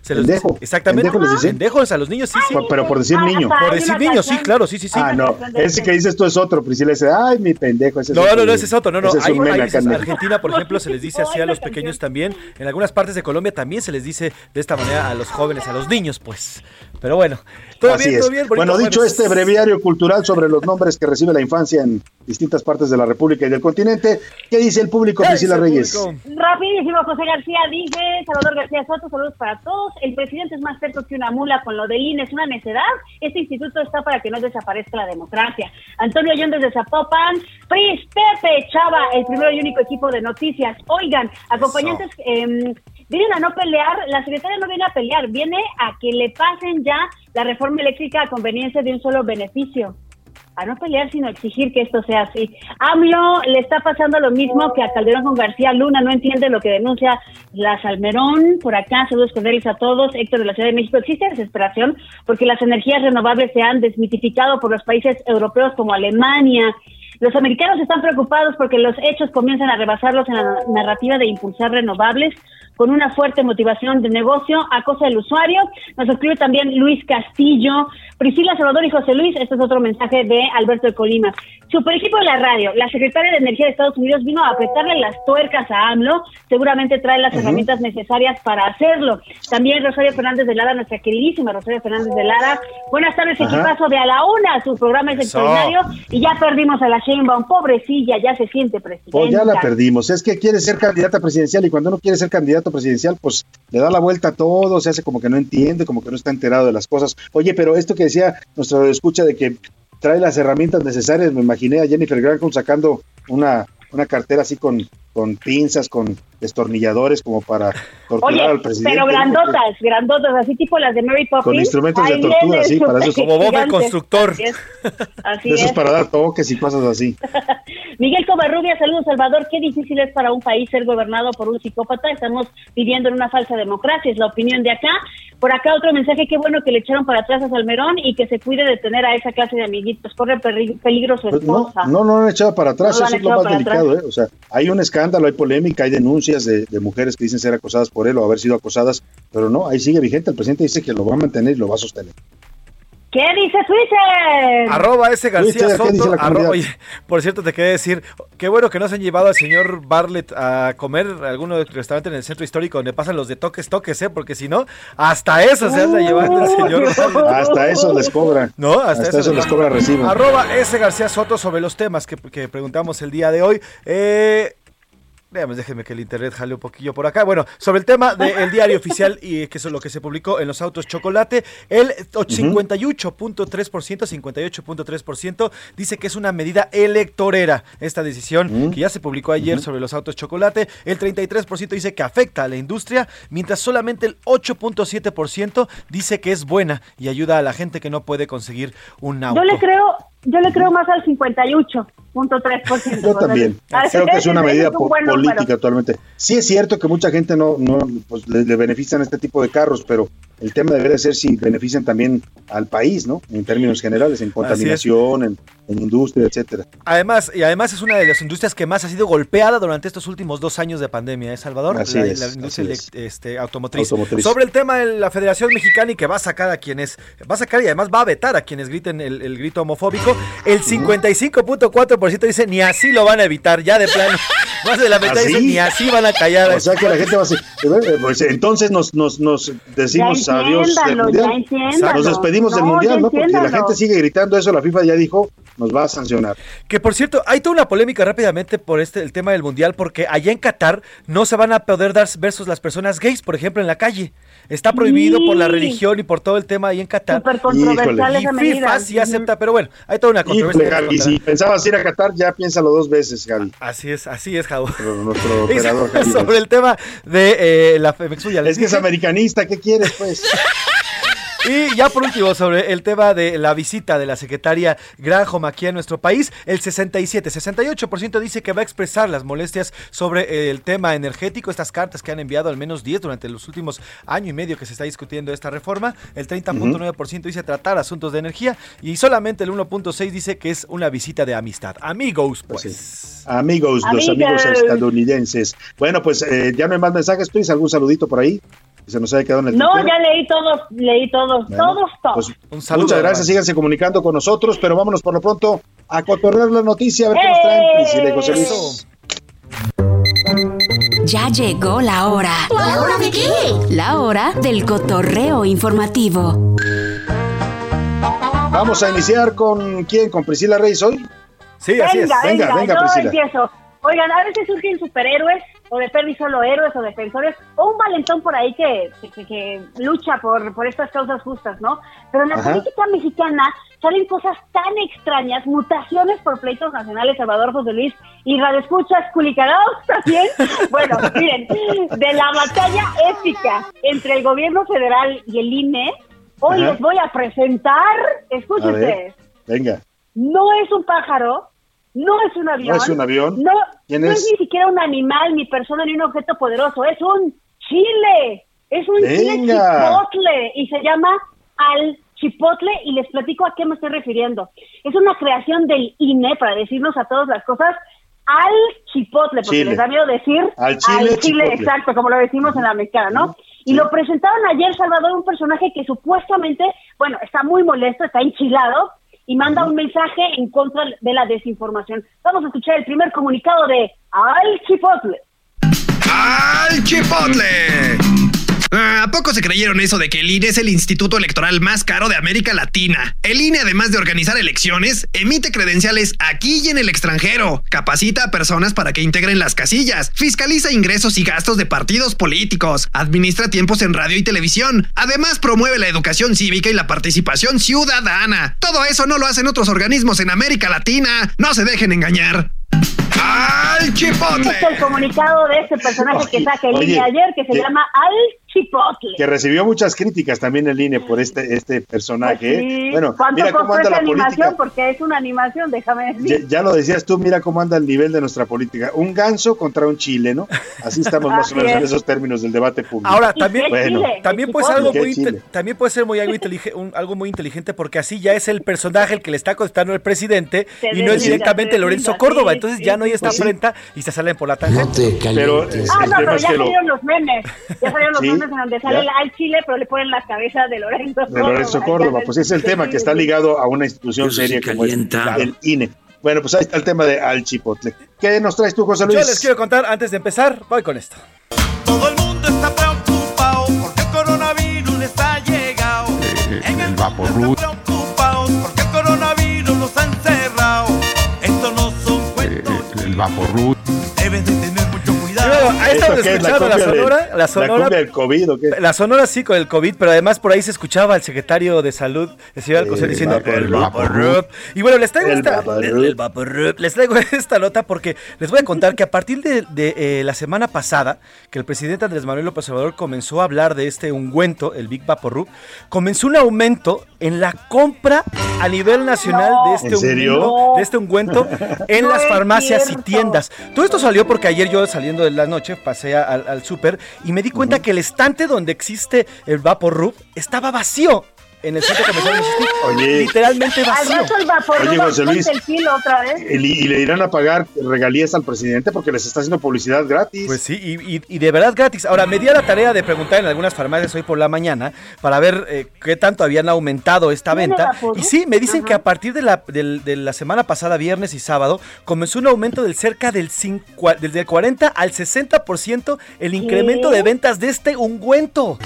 Se los Pendejo. exactamente. Pendejo les dicen. Pendejos a los niños, sí, sí. Por- pero por decir niño. Por decir niños, sí, claro, sí, sí, sí. Ah, no, ese que dices tú es otro, Priscila dice, ay, mi pendejo. Ese es No, otro, no, no, ese es otro, no, no. ese es Hay acá países, en. Argentina, por *laughs* ejemplo, se les dice así a los pequeños también. En algunas partes de Colombia también se les dice de esta manera a los jóvenes, a los niños, pues. Pero bueno, todo Así bien, es. todo bien. bonito bueno, dicho este breviario cultural sobre los nombres que recibe la infancia en distintas partes de la República y del continente, ¿qué dice el público, ¿Qué Priscila Reyes? público? Rapidísimo, José García dice, Salvador García Soto, saludos para todos. El presidente es más terco que una mula con lo del INE, es una necedad. Este instituto está para que no desaparezca la democracia. Antonio Ayón desde Zapopan, Pris, Pepe, Chava, el primero y único equipo de noticias. Oigan, acompañantes, em, vienen a no pelear, la secretaria no viene a pelear, viene a que le pasen ya la reforma eléctrica a conveniencia de un solo beneficio a no pelear, sino exigir que esto sea así. AMLO le está pasando lo mismo que a Calderón con García Luna, no entiende lo que denuncia la Salmerón, por acá, saludos cordiales a todos, Héctor de la Ciudad de México, existe desesperación porque las energías renovables se han desmitificado por los países europeos como Alemania. Los americanos están preocupados porque los hechos comienzan a rebasarlos en la narrativa de impulsar renovables con una fuerte motivación de negocio a costa del usuario. Nos escribe también Luis Castillo, Priscila Salvador y José Luis. Este es otro mensaje de Alberto de Colima. Super equipo de la radio, la secretaria de Energía de Estados Unidos vino a apretarle las tuercas a AMLO. Seguramente trae las herramientas necesarias para hacerlo. También Rosario Fernández de Lara, nuestra queridísima Rosario Fernández de Lara. Buenas tardes, Ajá. equipazo de A la Una. Su programa es extraordinario y ya perdimos a las Sheinbaum, pobrecilla, ya se siente presidenta. Pues ya la perdimos. Es que quiere ser candidata presidencial y cuando uno quiere ser candidato presidencial, pues le da la vuelta a todo, se hace como que no entiende, como que no está enterado de las cosas. Oye, pero esto que decía nuestro escucha de que trae las herramientas necesarias, me imaginé a Jennifer Granholm sacando una, una cartera así con, con pinzas, con destornilladores como para torturar Oye, al presidente. pero grandotas, grandotas, así tipo las de Mary Poppins. Con instrumentos de tortura, sí, para eso. Como Bob el constructor. Así es. Así *laughs* para dar toques y cosas así. *laughs* Miguel Covarrubia, saludos Salvador. Qué difícil es para un país ser gobernado por un psicópata. Estamos viviendo en una falsa democracia, es la opinión de acá. Por acá otro mensaje, qué bueno que le echaron para atrás a Salmerón y que se cuide de tener a esa clase de amiguitos. Corre peligro su Pues no, esposa. no, no lo han echado para atrás, No eso es lo más delicado. ¿eh? O sea, hay un escándalo, hay polémica, hay denuncias de, de mujeres que dicen ser acosadas por él o haber sido acosadas, pero no, ahí sigue vigente. El presidente dice que lo va a mantener y lo va a sostener. ¿Qué dice Twitter? Arroba ese García Twitter, ¿qué dice Soto. la arro- comunidad? oye, por cierto, te quería decir, qué bueno que no se han llevado al señor Bartlett a comer a algún restaurante en el centro histórico donde pasan los de toques, toques, ¿eh? Porque si no, hasta eso se anda llevando el señor Bartlett. Hasta eso les cobra. No, hasta, Hasta eso les cobra recibo. Arroba ese García Soto sobre los temas que, que preguntamos el día de hoy. Eh, Veamos, déjenme que el internet jale un poquillo por acá. Bueno, sobre el tema del *laughs* diario oficial y que es lo que se publicó en los autos chocolate, el 58.3%, 58.3% dice que es una medida electorera esta decisión que ya se publicó ayer sobre los autos chocolate. El 33% dice que afecta a la industria, mientras solamente el 8.7% dice que es buena y ayuda a la gente que no puede conseguir un auto. Yo le creo, yo le creo más al 58.3%. Yo también. Así Creo que es una medida un número. política actualmente. Sí es cierto que mucha gente no, no pues, le, le benefician este tipo de carros, pero el tema debería ser si benefician también al país, ¿no? En términos generales, en contaminación, en, en industria, etcétera. Además, y además es una de las industrias que más ha sido golpeada durante estos últimos dos años de pandemia, ¿eh, Salvador? Así la, es, la industria así este, automotriz. Automotriz. Sobre el tema de la Federación Mexicana y que va a sacar a quienes, va a sacar y además va a vetar a quienes griten el, el grito homofóbico, el 55.4% dice ni así lo van a evitar, ya de plano. *laughs* Más de la mitad ¿Así? dice ni así van a callar. O sea que la gente va a decir, pues entonces nos, nos, nos decimos Ya adiós del entiéndalo, mundial. ya entiéndalo. Nos despedimos del mundial, ¿no? Porque la gente sigue gritando eso, la FIFA ya dijo, nos va a sancionar. Que por cierto, hay toda una polémica rápidamente por este el tema del mundial, porque allá en Qatar no se van a poder dar besos las personas gays, por ejemplo, en la calle. Está prohibido por la religión y por todo el tema ahí en Qatar. Súper controversial Y FIFA sí acepta, pero bueno, hay toda una controversia. Híjole, Gaby, si pensabas ir a Qatar, ya piénsalo dos veces, Gaby. Así es, así es, Javo. Nuestro *laughs* operador, sobre el tema de eh, la les Es que es americanista, ¿qué quieres, pues? *laughs* Y ya por último, sobre el tema de la visita de la secretaria Granholm aquí a nuestro país, el 67, 68% dice que va a expresar las molestias sobre el tema energético, estas cartas que han enviado al menos 10 durante los últimos año y medio que se está discutiendo esta reforma, el 30.9% dice tratar asuntos de energía y solamente el 1.6 dice que es una visita de amistad. Amigos, pues. Amigos, los Amigos. amigos estadounidenses. Bueno, pues eh, ya no hay más mensajes, please. ¿Algún saludito por ahí? Se nos haya quedado en el No, tintero. ya leí todos, leí todos, Bueno, todos, todos. Pues, Muchas gracias, síganse comunicando con nosotros, pero vámonos por lo pronto a cotorrear la noticia, a ver qué nos traen Priscila y José Luis. Ya llegó la hora. ¿La hora de qué? La hora del cotorreo informativo. Vamos a iniciar con quién, con Priscila Reyes hoy. Sí, venga, venga, venga, venga, yo Priscila. empiezo. Oigan, a veces surgen superhéroes, o de perdí solo héroes o defensores, o un valentón por ahí que, que, que lucha por, por estas causas justas, ¿no? Pero en la Ajá. política mexicana salen cosas tan extrañas, mutaciones por pleitos nacionales, Salvador José Luis, y radioescuchas culicagados también. *laughs* Bueno, miren, de la batalla épica entre el gobierno federal y el INE, hoy Ajá. les voy a presentar, escuchen A ver, ustedes, venga. no es un pájaro, no es un avión. ¿No es un avión? No, ¿Quién no es? es? ni siquiera un animal, ni persona, ni un objeto poderoso. Es un chile. Es un chile chipotle. Y se llama al chipotle. Y les platico a qué me estoy refiriendo. Es una creación del INE para decirnos a todos las cosas al chipotle, porque Chile. les da miedo decir Al chile chipotle. exacto, como lo decimos en la mexicana, ¿no? Y lo presentaron ayer, Salvador, un personaje que supuestamente, bueno, está muy molesto, está enchilado y manda un mensaje en contra de la desinformación. Vamos a escuchar el primer comunicado de Al Chipotle. ¡Al Chipotle! Ah, ¿A poco se creyeron eso de que el INE es el instituto electoral más caro de América Latina? El INE, además de organizar elecciones, emite credenciales aquí y en el extranjero, capacita a personas para que integren las casillas, fiscaliza ingresos y gastos de partidos políticos, administra tiempos en radio y televisión, además promueve la educación cívica y la participación ciudadana. Todo eso no lo hacen otros organismos en América Latina. No se dejen engañar. ¡Al chipotle! Este es el comunicado de este personaje que saca el Oye, INE ayer, que se que- llama Al Chipotle. Que recibió muchas críticas también el INE por este, este personaje. ¿eh? Sí. Bueno, ¿Cuánto mira cómo anda esa la política. animación? Porque es una animación, déjame Ya, decir. ya lo decías tú, mira cómo anda el nivel de nuestra política. Un ganso contra un chile, ¿no? Así estamos *laughs* más o menos en es. esos términos del debate público. Ahora, también, Bueno, también puede ser algo ¿Qué muy también puede ser muy algo, intelige- un- algo muy inteligente porque así ya es el personaje el que le está contestando al presidente Se y no es directamente Lorenzo Córdoba. Entonces ya no sí, esta pues sí. afrenta y se salen por la tangente. Pero eh, Ah, el no, tema pero ya lo, salieron los memes. Ya salieron los Sí, memes en donde sale ya. el Al Chile, pero le ponen la cabeza de Lorenzo de Lorenzo Córdoba, pues es el tema que está ligado a una institución Eso sí seria como es calienta. el INE. Bueno, pues ahí está el tema de Al Chipotle. ¿Qué nos traes tú, José Luis? Yo les quiero contar, antes de empezar, voy con esto. Todo el mundo está preocupado porque el coronavirus les ha llegado. En el Vaporru, preocupados el Vaporru. Ahí estamos ¿Esto qué es, la escuchando la, del-. La la sonora. cumbia del COVID o qué? La sonora sí con el COVID, pero además por ahí se escuchaba al secretario de salud, el señor Alcocer, El diciendo el Vaporrup. Y bueno, les traigo El esta Vaporrup. el Vaporrup. les traigo *laughs* esta nota porque les voy a contar que a partir de, de, eh, la semana pasada, que el presidente Andrés Manuel López Obrador comenzó a hablar de este ungüento, el Big Vaporrup, comenzó un aumento en la compra a nivel nacional de este ¿En serio? ungüento, de este ungüento en No las farmacias y tiendas. Todo esto salió porque ayer yo saliendo de la noche pasé a- al, al súper y me di cuenta que el estante donde existe el Vaporrup estaba vacío en el centro comercial de. Oye. Literalmente Al vacío. rato el vapor Oye, José Luis. el kilo otra vez. Y, y le irán a pagar regalías al presidente porque les está haciendo publicidad gratis. Pues sí, y, y- y de verdad gratis. Ahora, me di a la tarea de preguntar en algunas farmacias hoy por la mañana para ver eh, qué tanto habían aumentado esta ¿Tiene venta. Y sí, me dicen Ajá. que a partir de la, del- de la semana pasada, viernes y sábado, comenzó un aumento del cerca del, cincu- del, del 40 al 60% el incremento de ventas de este ungüento.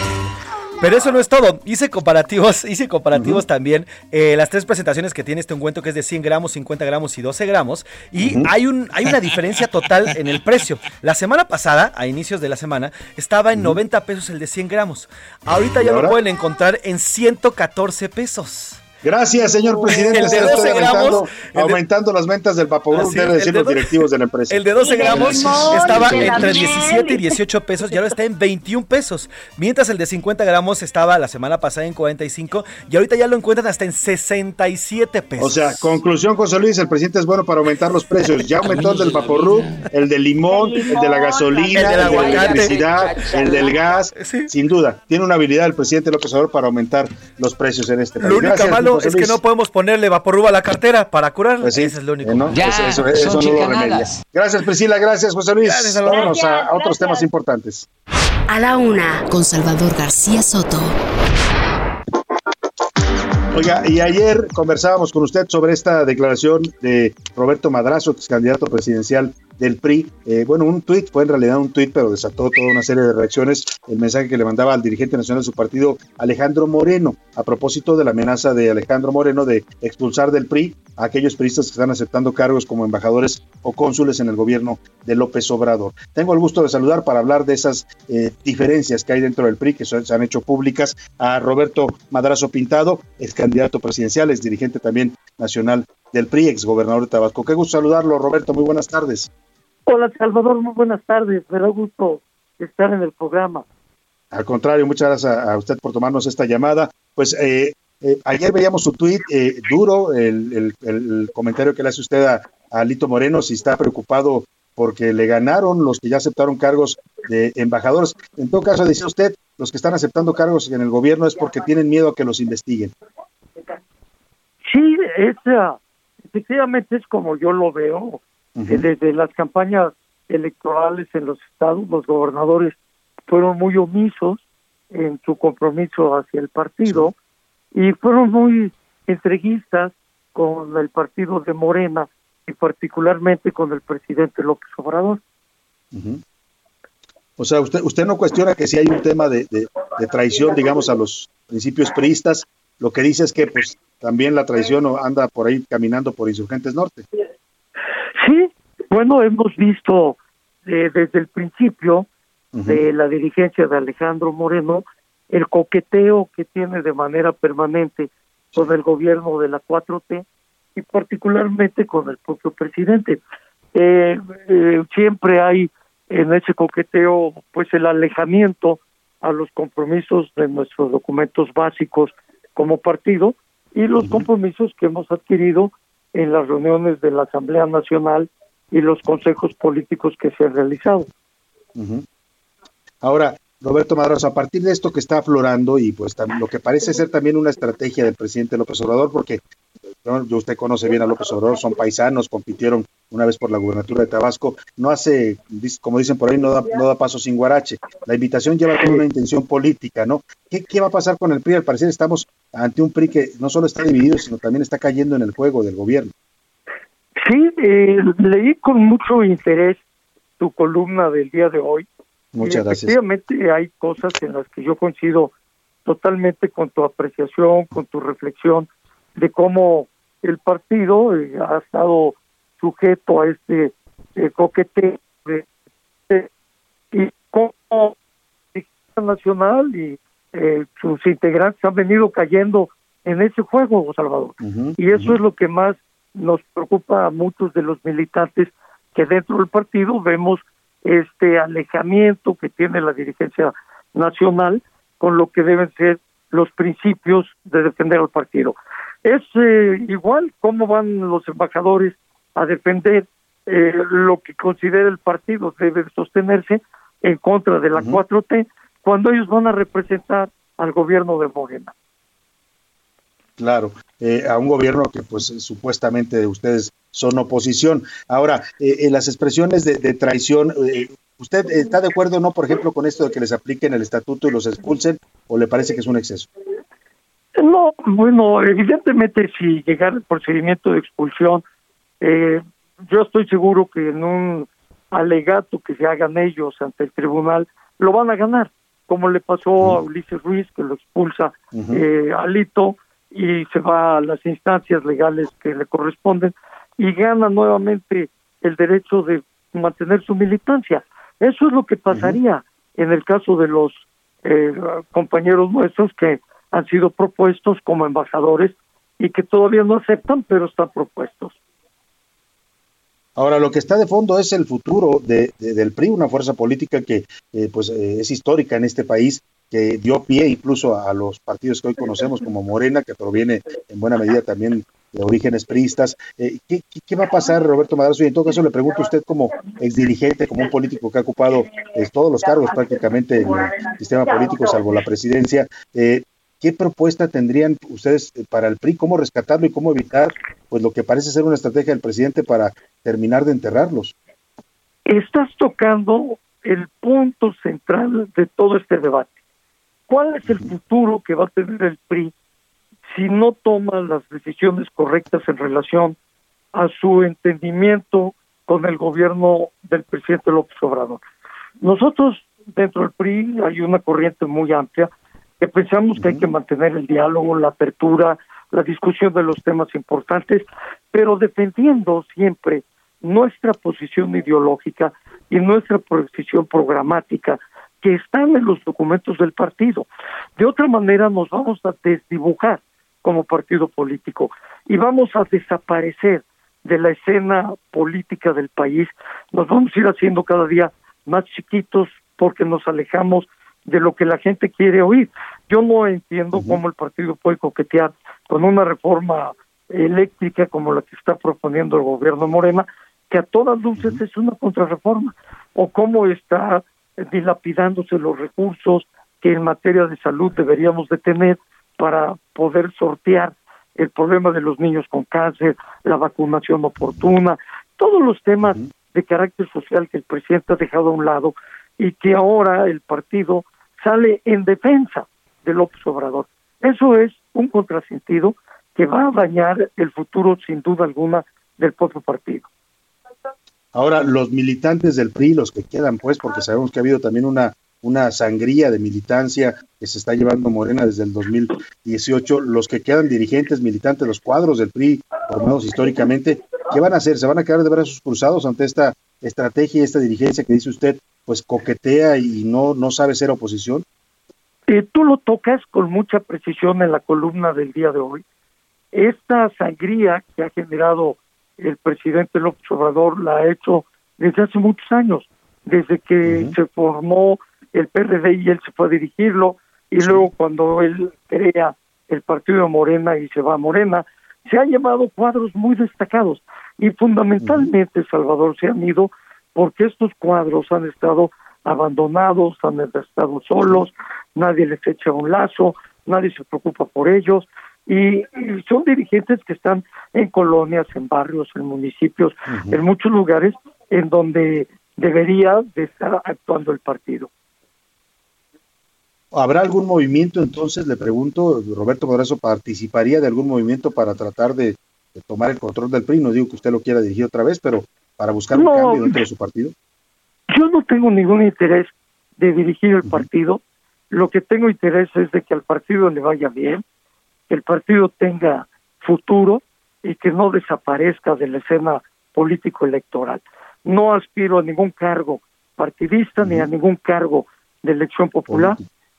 Pero eso no es todo. Hice comparativos, *laughs* hice comparativos también. eh, las tres presentaciones que tiene este ungüento, que es de 100 gramos, 50 gramos y 12 gramos. Y hay, un, hay una diferencia total en el precio. La semana pasada, a inicios de la semana, estaba en 90 pesos el de 100 gramos. Ahorita ¿Y ya lo pueden encontrar en 114 pesos. Gracias, señor presidente. El de Se lo estoy 12 gramos, aumentando, de- las ventas del Vaporub, Así, deben el decir de los directivos de la empresa. El de 12 Y de gramos limón, estaba entre miel. 17 y 18 pesos y ahora está en 21 pesos. Mientras el de 50 gramos estaba la semana pasada en 45 y ahorita ya lo encuentran hasta en 67 pesos. O sea, conclusión, José Luis, el presidente es bueno para aumentar los precios. Ya aumentó el del Vaporub, el del limón, El el de la gasolina, el de la electricidad, el del gas. Sin duda, tiene una habilidad el presidente López Obrador para aumentar los precios en este país. lo único Gracias, malo José es que no podemos ponerle vaporruba a la cartera para curarlo. Pues sí, Ese es lo único. eh, ¿no? Ya, eso, eso- eso son no lo remedia. Gracias, Priscila. Gracias, José Luis. Gracias. Vámonos a, Gracias, a otros gracias. temas importantes. A la una, con Salvador García Soto. Oiga, y ayer conversábamos con usted sobre esta declaración de Roberto Madrazo, ex candidato presidencial del PRI. Eh, bueno, un tuit, fue en realidad un tuit, pero desató toda una serie de reacciones. El mensaje que le mandaba al dirigente nacional de su partido, Alejandro Moreno, a propósito de la amenaza de Alejandro Moreno de expulsar del PRI a aquellos periodistas que están aceptando cargos como embajadores o cónsules en el gobierno de López Obrador. Tengo el gusto de saludar para hablar de esas eh, diferencias que hay dentro del PRI, que se han hecho públicas, a Roberto Madrazo Pintado, ex candidato presidencial, es dirigente también nacional del PRI, ex gobernador de Tabasco. Qué gusto saludarlo, Roberto, muy buenas tardes. Hola Salvador, muy buenas tardes. Me da gusto estar en el programa. Al contrario, muchas gracias a, usted por tomarnos esta llamada. Pues eh, eh, ayer veíamos su tuit eh, duro, el, el- el comentario que le hace usted a, a Lito Moreno, si está preocupado porque le ganaron los que ya aceptaron cargos de embajadores. En todo caso, decía usted, los que están aceptando cargos en el gobierno es porque tienen miedo a que los investiguen. Sí, es, ah, efectivamente es como yo lo veo. que Desde las campañas electorales en los estados, los gobernadores fueron muy omisos en su compromiso hacia el partido y fueron muy entreguistas con el partido de Morena y particularmente con el presidente López Obrador. O sea, usted, usted no cuestiona que si hay un tema de, de, de traición, digamos, a los principios priistas, lo que dice es que pues también la traición anda por ahí caminando por Insurgentes Norte. Sí, bueno, hemos visto eh, desde el principio de la dirigencia de Alejandro Moreno el coqueteo que tiene de manera permanente con el gobierno de la 4T y particularmente con el propio presidente. Eh, eh, siempre hay en ese coqueteo pues el alejamiento a los compromisos de nuestros documentos básicos como partido y los compromisos que hemos adquirido en las reuniones de la Asamblea Nacional y los consejos políticos que se han realizado. Ahora, Roberto Madrazo, a partir de esto que está aflorando y pues lo que parece ser también una estrategia del presidente López Obrador, porque usted conoce bien a López Obrador, son paisanos, compitieron una vez por la gubernatura de Tabasco, no hace, como dicen por ahí, no da, no da paso sin guarache. La invitación lleva toda una intención política, ¿no? ¿Qué, ¿Qué va a pasar con el PRI? Al parecer estamos ante un PRI que no solo está dividido, sino también está cayendo en el juego del gobierno. Sí, eh, leí con mucho interés tu columna del día de hoy. Muchas gracias. Efectivamente, hay cosas en las que yo coincido totalmente con tu apreciación, con tu reflexión de cómo el partido eh, ha estado sujeto a este eh, coqueteo y cómo la Dirigencia nacional y eh, sus integrantes han venido cayendo en ese juego, Salvador. Y eso es lo que más nos preocupa a muchos de los militantes que dentro del partido vemos este alejamiento que tiene la dirigencia nacional con lo que deben ser los principios de defender al partido. Es eh, igual cómo van los embajadores a defender eh, lo que considera el partido debe sostenerse en contra de la 4T cuando ellos van a representar al gobierno de Morena. Claro, eh, a un gobierno que pues supuestamente ustedes son oposición. Ahora, eh, en las expresiones de, de traición, ¿usted está de acuerdo o no, por ejemplo, con esto de que les apliquen el estatuto y los expulsen o le parece que es un exceso? No, bueno, evidentemente si llegara el procedimiento de expulsión, eh, yo estoy seguro que en un alegato que se hagan ellos ante el tribunal, lo van a ganar, como le pasó a Ulises Ruiz, que lo expulsa Ujú. eh, Alito y se va a las instancias legales que le corresponden y gana nuevamente el derecho de mantener su militancia. Eso es lo que pasaría en el caso de los eh, compañeros nuestros que han sido propuestos como embajadores y que todavía no aceptan, pero están propuestos. Ahora, lo que está de fondo es el futuro de, de- del PRI, una fuerza política que eh, pues eh, es histórica en este país, que dio pie incluso a los partidos que hoy conocemos como Morena, que proviene en buena medida también de orígenes priistas. Eh, ¿qué, qué, va a pasar, Roberto Madrazo? Y en todo caso le pregunto a usted como exdirigente, como un político que ha ocupado eh, todos los cargos prácticamente en el sistema político, salvo la presidencia, eh, ¿qué propuesta tendrían ustedes eh, para el PRI? ¿Cómo rescatarlo y cómo evitar pues lo que parece ser una estrategia del presidente para terminar de enterrarlos? Estás tocando el punto central de todo este debate. ¿Cuál es el futuro que va a tener el PRI si no toma las decisiones correctas en relación a su entendimiento con el gobierno del presidente López Obrador? Nosotros dentro del PRI hay una corriente muy amplia que pensamos que hay que mantener el diálogo, la apertura, la discusión de los temas importantes, pero defendiendo siempre nuestra posición ideológica y nuestra posición programática que están en los documentos del partido. De otra manera nos vamos a desdibujar como partido político y vamos a desaparecer de la escena política del país, nos vamos a ir haciendo cada día más chiquitos porque nos alejamos de lo que la gente quiere oír. Yo no entiendo cómo el partido puede coquetear con una reforma eléctrica como la que está proponiendo el gobierno Morena, que a todas luces es una contrarreforma, o cómo está dilapidándose los recursos que en materia de salud deberíamos de tener para poder sortear el problema de los niños con cáncer, la vacunación oportuna, todos los temas de carácter social que el presidente ha dejado a un lado y que ahora el partido sale en defensa de López Obrador. Eso es un contrasentido que va a dañar el futuro sin duda alguna del propio partido. Ahora, los militantes del PRI, los que quedan, pues, porque sabemos que ha habido también una, una sangría de militancia que se está llevando Morena desde el 2018, los que quedan dirigentes, militantes, los cuadros del PRI, formados históricamente, ¿qué van a hacer? ¿Se van a quedar de brazos cruzados ante esta estrategia y esta dirigencia que dice usted, pues coquetea y no, no sabe ser oposición? Eh, tú lo tocas con mucha precisión en la columna del día de hoy. Esta sangría que ha generado el presidente López Obrador la ha hecho desde hace muchos años, desde que se formó el PRD y él se fue a dirigirlo, y luego cuando él crea el partido Morena y se va a Morena, se han llevado cuadros muy destacados. Y fundamentalmente, Salvador, se han ido porque estos cuadros han estado abandonados, han estado solos, nadie les echa un lazo, nadie se preocupa por ellos. Y, son dirigentes que están en colonias, en barrios, en municipios, en muchos lugares en donde debería de estar actuando el partido. ¿Habrá algún movimiento entonces, le pregunto, Roberto Madrazo, participaría de algún movimiento para tratar de, tomar el control del PRI? No digo que usted lo quiera dirigir otra vez, pero para buscar un cambio dentro de su partido. Yo no tengo ningún interés de dirigir el partido. Lo que tengo interés es de que al partido le vaya bien, que el partido tenga futuro y que no desaparezca de la escena político-electoral. No aspiro a ningún cargo partidista ni a ningún cargo de elección popular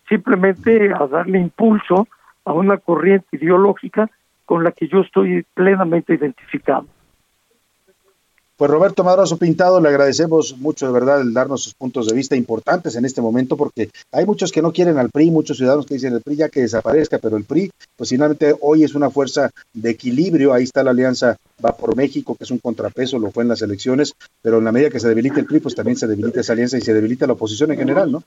simplemente a darle impulso a una corriente ideológica con la que yo estoy plenamente identificado. Pues Roberto Madrazo Pintado, le agradecemos mucho de verdad el darnos sus puntos de vista importantes en este momento, porque hay muchos que no quieren al PRI, muchos ciudadanos que dicen el PRI ya que desaparezca, pero el PRI, pues finalmente hoy es una fuerza de equilibrio, ahí está la alianza Va por México, que es un contrapeso, lo fue en las elecciones, pero en la medida que se debilite el PRI, pues también se debilita esa alianza y se debilita la oposición en general, ¿no?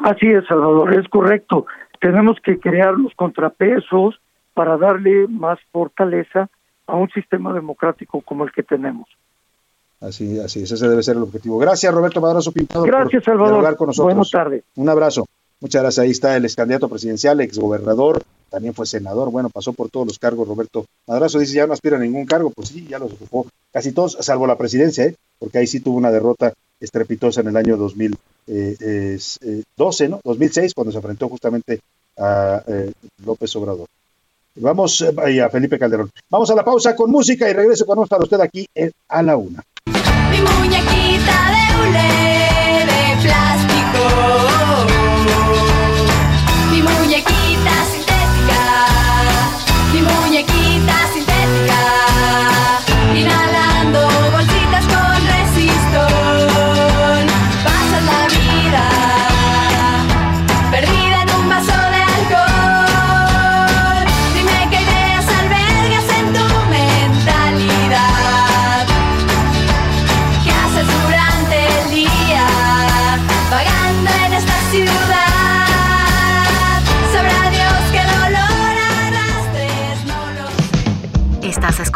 Así es, Salvador, es correcto. Tenemos que crear los contrapesos para darle más fortaleza a un sistema democrático como el que tenemos. Así, así es, ese debe ser el objetivo. Gracias, Roberto Madrazo Pintado. Gracias, Salvador. con nosotros. Buenas tardes. Un abrazo. Muchas gracias. Ahí está el ex candidato presidencial, exgobernador, también fue senador. Bueno, pasó por todos los cargos. Roberto Madrazo dice ya no aspira a ningún cargo. Pues sí, ya los ocupó casi todos, salvo la presidencia, ¿eh? porque ahí sí tuvo una derrota estrepitosa en el año 2012, eh, eh, ¿no? 2006, cuando se enfrentó justamente a eh, López Obrador. Vamos a Felipe Calderón. Vamos a la pausa con música y regreso con para usted aquí en A la Una. Mi muñequita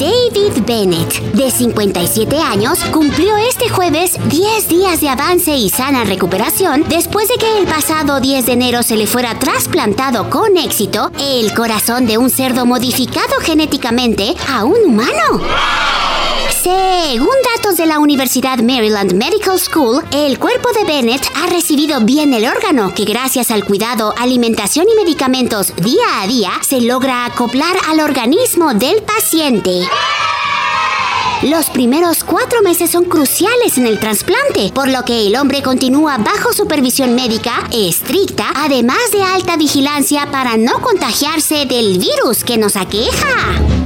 David Bennett, de 57 años, cumplió este jueves 10 días de avance y sana recuperación después de que el pasado 10 de enero se le fuera trasplantado con éxito el corazón de un cerdo modificado genéticamente a un humano. Según datos de la Universidad Maryland Medical School, el cuerpo de Bennett ha recibido bien el órgano que gracias al cuidado, alimentación y medicamentos día a día se logra acoplar al organismo del paciente. Los primeros cuatro meses son cruciales en el trasplante, por lo que el hombre continúa bajo supervisión médica estricta, además de alta vigilancia para no contagiarse del virus que nos aqueja.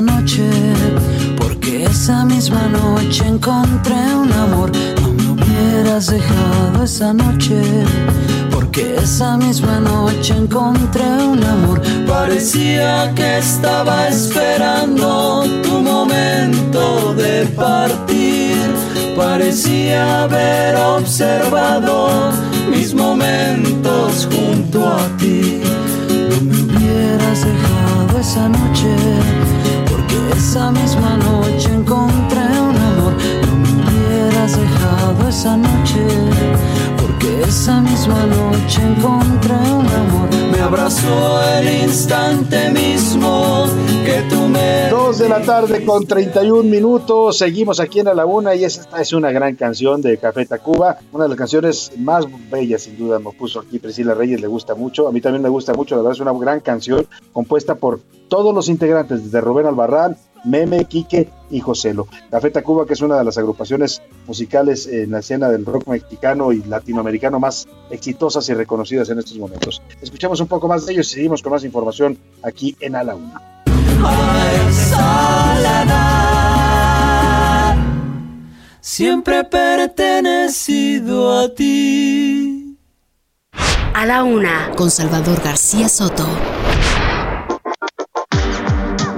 Noche, porque esa misma noche encontré un amor. No me hubieras dejado esa noche, porque esa misma noche encontré un amor. Parecía que estaba esperando tu momento de partir. Parecía haber observado mis momentos junto a ti. No me hubieras dejado esa noche, esa misma noche encontré un amor. No me hubieras dejado esa noche, porque esa misma noche encontré un amor. Me abrazó el instante mismo que me. Dos de la tarde con 31 minutos. Seguimos aquí en la laguna y esta es una gran canción de Café Tacuba. Una de las canciones más bellas, sin duda, nos puso aquí Priscila Reyes, le gusta mucho. A mí también me gusta mucho, la verdad es una gran canción compuesta por todos los integrantes, desde Rubén Albarrán, Meme, Quique y Joselo. Café Tacuba, que es una de las agrupaciones musicales en la escena del rock mexicano y latinoamericano más exitosas y reconocidas en estos momentos. Escuchamos un poco más de ellos y seguimos con más información aquí en A soledad siempre he pertenecido a ti. A la una, con Salvador García Soto.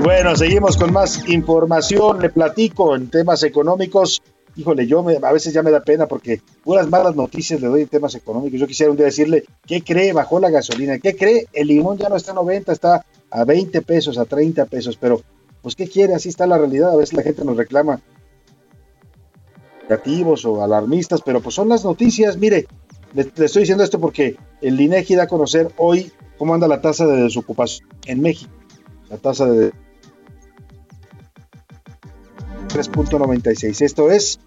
Bueno, seguimos con más información. Le platico en temas económicos. Híjole, yo me- a veces ya me da pena porque puras malas noticias le doy en temas económicos. Yo quisiera un día decirle, ¿qué cree? Bajó la gasolina. ¿Qué cree? El limón ya no está a 90, está a 20 pesos, a 30 pesos. Pero, pues, ¿qué quiere? Así está la realidad. A veces la gente nos reclama negativos o alarmistas, pero pues son las noticias. Mire, le, estoy diciendo esto porque el INEGI da a conocer hoy cómo anda la tasa de desocupación en México. La tasa de 3.96. Esto es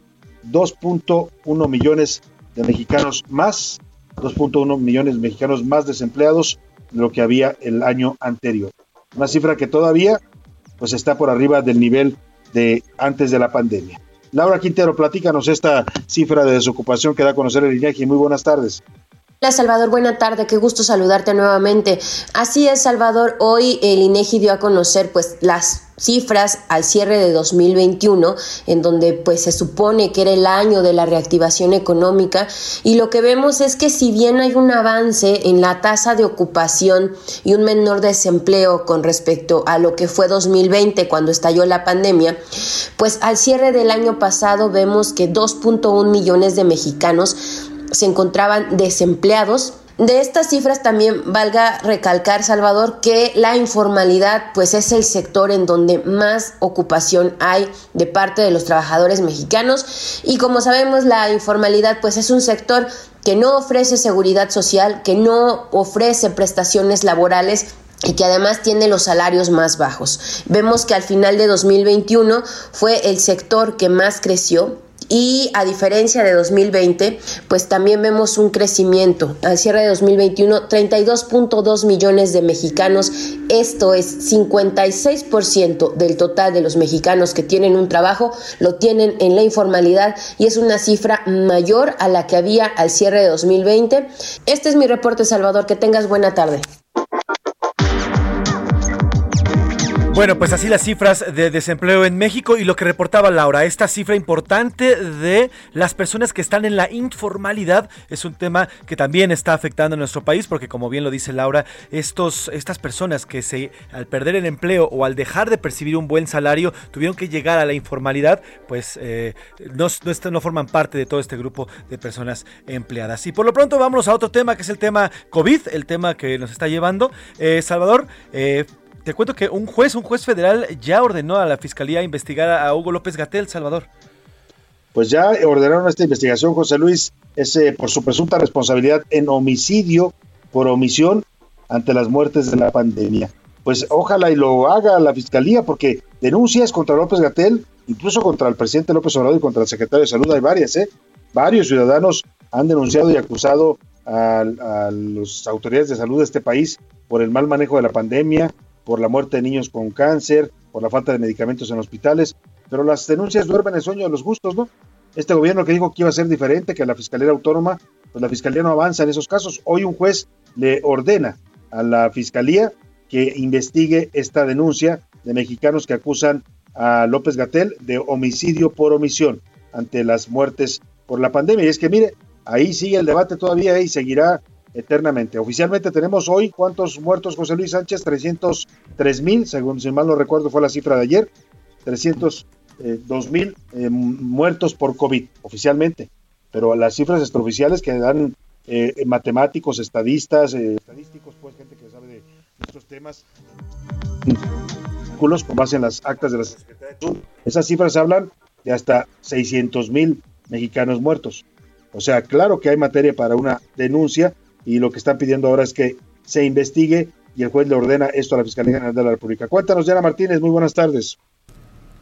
2.1 millones de mexicanos más, 2.1 millones de mexicanos más desempleados de lo que había el año anterior. Una cifra que todavía pues está por arriba del nivel de antes de la pandemia. Laura Quintero, platícanos esta cifra de desocupación que da a conocer el INEGI. Muy buenas tardes. Hola Salvador, buena tarde, qué gusto saludarte nuevamente. Así es Salvador, hoy el INEGI dio a conocer pues las cifras al cierre de 2021 en donde pues se supone que era el año de la reactivación económica y lo que vemos es que si bien hay un avance en la tasa de ocupación y un menor desempleo con respecto a lo que fue 2020 cuando estalló la pandemia, pues al cierre del año pasado vemos que 2.1 millones de mexicanos se encontraban desempleados. De estas cifras también valga recalcar, Salvador, que la informalidad pues es el sector en donde más ocupación hay de parte de los trabajadores mexicanos y como sabemos la informalidad pues es un sector que no ofrece seguridad social, que no ofrece prestaciones laborales y que además tiene los salarios más bajos. Vemos que al final de 2021 fue el sector que más creció, y a diferencia de 2020, pues también vemos un crecimiento. Al cierre de 2021, 32.2 millones de mexicanos, esto es 56% del total de los mexicanos que tienen un trabajo, lo tienen en la informalidad y es una cifra mayor a la que había al cierre de 2020. Este es mi reporte, Salvador, que tengas buena tarde. Bueno, pues así las cifras de desempleo en México y lo que reportaba Laura, esta cifra importante de las personas que están en la informalidad es un tema que también está afectando a nuestro país porque como bien lo dice Laura, estos, estas personas que se al perder el empleo o al dejar de percibir un buen salario tuvieron que llegar a la informalidad, pues eh, no, no, forman parte de todo este grupo de personas empleadas. Y por lo pronto vámonos a otro tema que es el tema COVID, el tema que nos está llevando. Eh, Salvador, eh, te cuento que un juez, un juez federal ya ordenó a la fiscalía investigar a Hugo López Gatel, Salvador. Pues ya ordenaron esta investigación, José Luis, es eh, por su presunta responsabilidad en homicidio por omisión ante las muertes de la pandemia. Pues ojalá y lo haga la fiscalía, porque denuncias contra López Gatel, incluso contra el presidente López Obrador y contra el secretario de Salud, hay varias, ¿eh? Varios ciudadanos han denunciado y acusado a, a las autoridades de salud de este país por el mal manejo de la pandemia, por la muerte de niños con cáncer, por la falta de medicamentos en hospitales, pero las denuncias duermen el sueño de los justos, ¿no? Este gobierno que dijo que iba a ser diferente, que la Fiscalía Autónoma, pues la Fiscalía no avanza en esos casos. Hoy un juez le ordena a la Fiscalía que investigue esta denuncia de mexicanos que acusan a López Gatel de homicidio por omisión ante las muertes por la pandemia. Y es que mire, ahí sigue el debate todavía y seguirá eternamente. Oficialmente tenemos hoy cuántos muertos, José Luis Sánchez, 303 mil, según si mal no recuerdo fue la cifra de ayer, 302 mil eh, muertos por COVID, oficialmente. Pero las cifras extraoficiales que dan eh, matemáticos, estadistas, eh, estadísticos, pues gente que sabe de estos temas, con base en las actas de la Secretaría de Salud, esas cifras hablan de hasta 600 mil mexicanos muertos. O sea, claro que hay materia para una denuncia y lo que están pidiendo ahora es que se investigue y el juez le ordena esto a la Fiscalía General de la República. Cuéntanos, Diana Martínez, muy buenas tardes.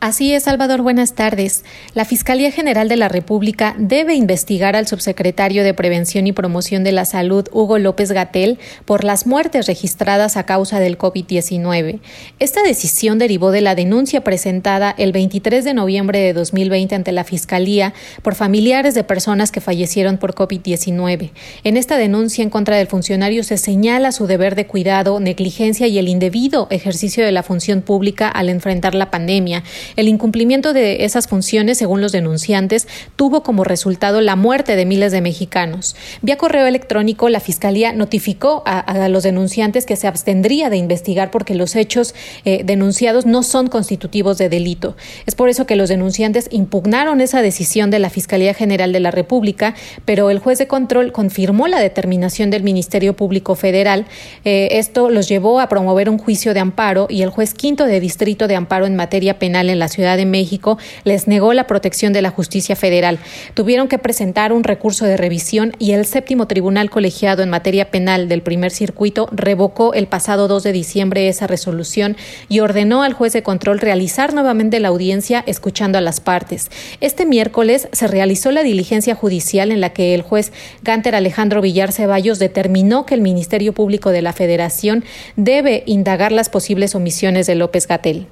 Así es, Salvador, buenas tardes. La Fiscalía General de la República debe investigar al subsecretario de Prevención y Promoción de la Salud, Hugo López Gatel, por las muertes registradas a causa del COVID-19. Esta decisión derivó de la denuncia presentada el 23 de noviembre de 2020 ante la Fiscalía por familiares de personas que fallecieron por COVID-19. En esta denuncia en contra del funcionario se señala su deber de cuidado, negligencia y el indebido ejercicio de la función pública al enfrentar la pandemia el incumplimiento de esas funciones, según los denunciantes, tuvo como resultado la muerte de miles de mexicanos. Vía correo electrónico, la Fiscalía notificó a, los denunciantes que se abstendría de investigar porque los hechos eh, denunciados no son constitutivos de delito. Es por eso que los denunciantes impugnaron esa decisión de la Fiscalía General de la República, pero el juez de control confirmó la determinación del Ministerio Público Federal. Eh, esto los llevó a promover un juicio de amparo y el juez quinto de distrito de amparo en materia penal en la Ciudad de México les negó la protección de la justicia federal. Tuvieron que presentar un recurso de revisión y el séptimo tribunal colegiado en materia penal del primer circuito revocó el pasado 2 de diciembre esa resolución y ordenó al juez de control realizar nuevamente la audiencia escuchando a las partes. Este miércoles se realizó la diligencia judicial en la que el juez Gánter Alejandro Villar Ceballos determinó que el Ministerio Público de la Federación debe indagar las posibles omisiones de López Gatel.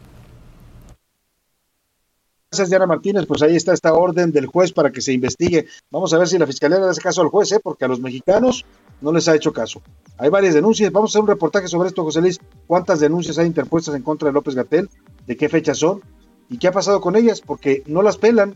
Gracias, Diana Martínez. Pues ahí está esta orden del juez para que se investigue. Vamos a ver si la fiscalía le hace caso al juez, ¿eh? porque a los mexicanos no les ha hecho caso. Hay varias denuncias. Vamos a hacer un reportaje sobre esto, José Luis. ¿Cuántas denuncias hay interpuestas en contra de López Gatel? ¿De qué fechas son? ¿Y qué ha pasado con ellas? Porque no las pelan.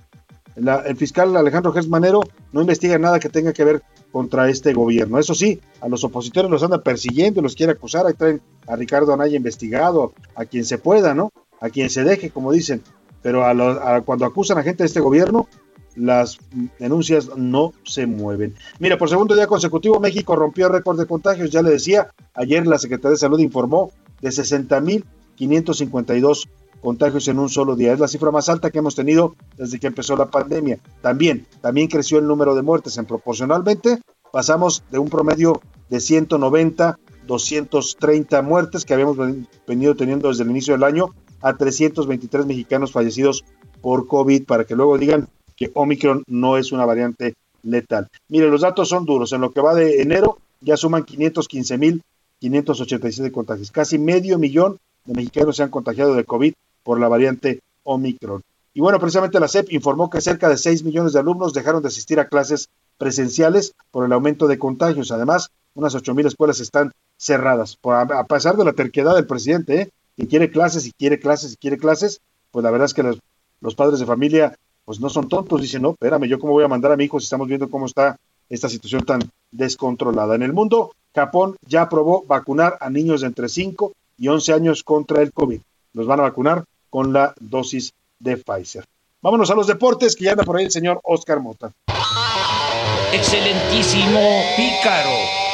La- el fiscal Alejandro Gers Manero no investiga nada que tenga que ver contra este gobierno. Eso sí, a los opositores los anda persiguiendo, los quiere acusar. Ahí traen a Ricardo Anaya investigado, a quien se pueda, ¿no? A quien se deje, como dicen pero a a cuando acusan a gente de este gobierno, las denuncias no se mueven. Mira, por segundo día consecutivo, México rompió récord de contagios. Ya le decía, ayer la Secretaría de Salud informó de 60.552 contagios en un solo día. Es la cifra más alta que hemos tenido desde que empezó la pandemia. También, también creció el número de muertes. En proporcionalmente, pasamos de un promedio de 190, 230 muertes que habíamos ven- venido teniendo desde el inicio del año a 323 mexicanos fallecidos por COVID para que luego digan que Omicron no es una variante letal. Mire, los datos son duros. En lo que va de enero ya suman 515.587 contagios. Casi medio millón de mexicanos se han contagiado de COVID por la variante Omicron. Y bueno, precisamente la SEP informó que cerca de 6 millones de alumnos dejaron de asistir a clases presenciales por el aumento de contagios. Además, unas 8 mil escuelas están cerradas. A pesar de la terquedad del presidente, ¿eh? Que quiere clases y quiere clases y quiere clases, pues la verdad es que los, padres de familia pues no son tontos, dicen, no, espérame, yo cómo voy a mandar a mi hijo si estamos viendo cómo está esta situación tan descontrolada. En el mundo, Japón ya aprobó vacunar a niños de entre 5 y 11 años contra el COVID. Los van a vacunar con la dosis de Pfizer. Vámonos a los deportes, que ya anda por ahí el señor Oscar Mota. Excelentísimo Pícaro.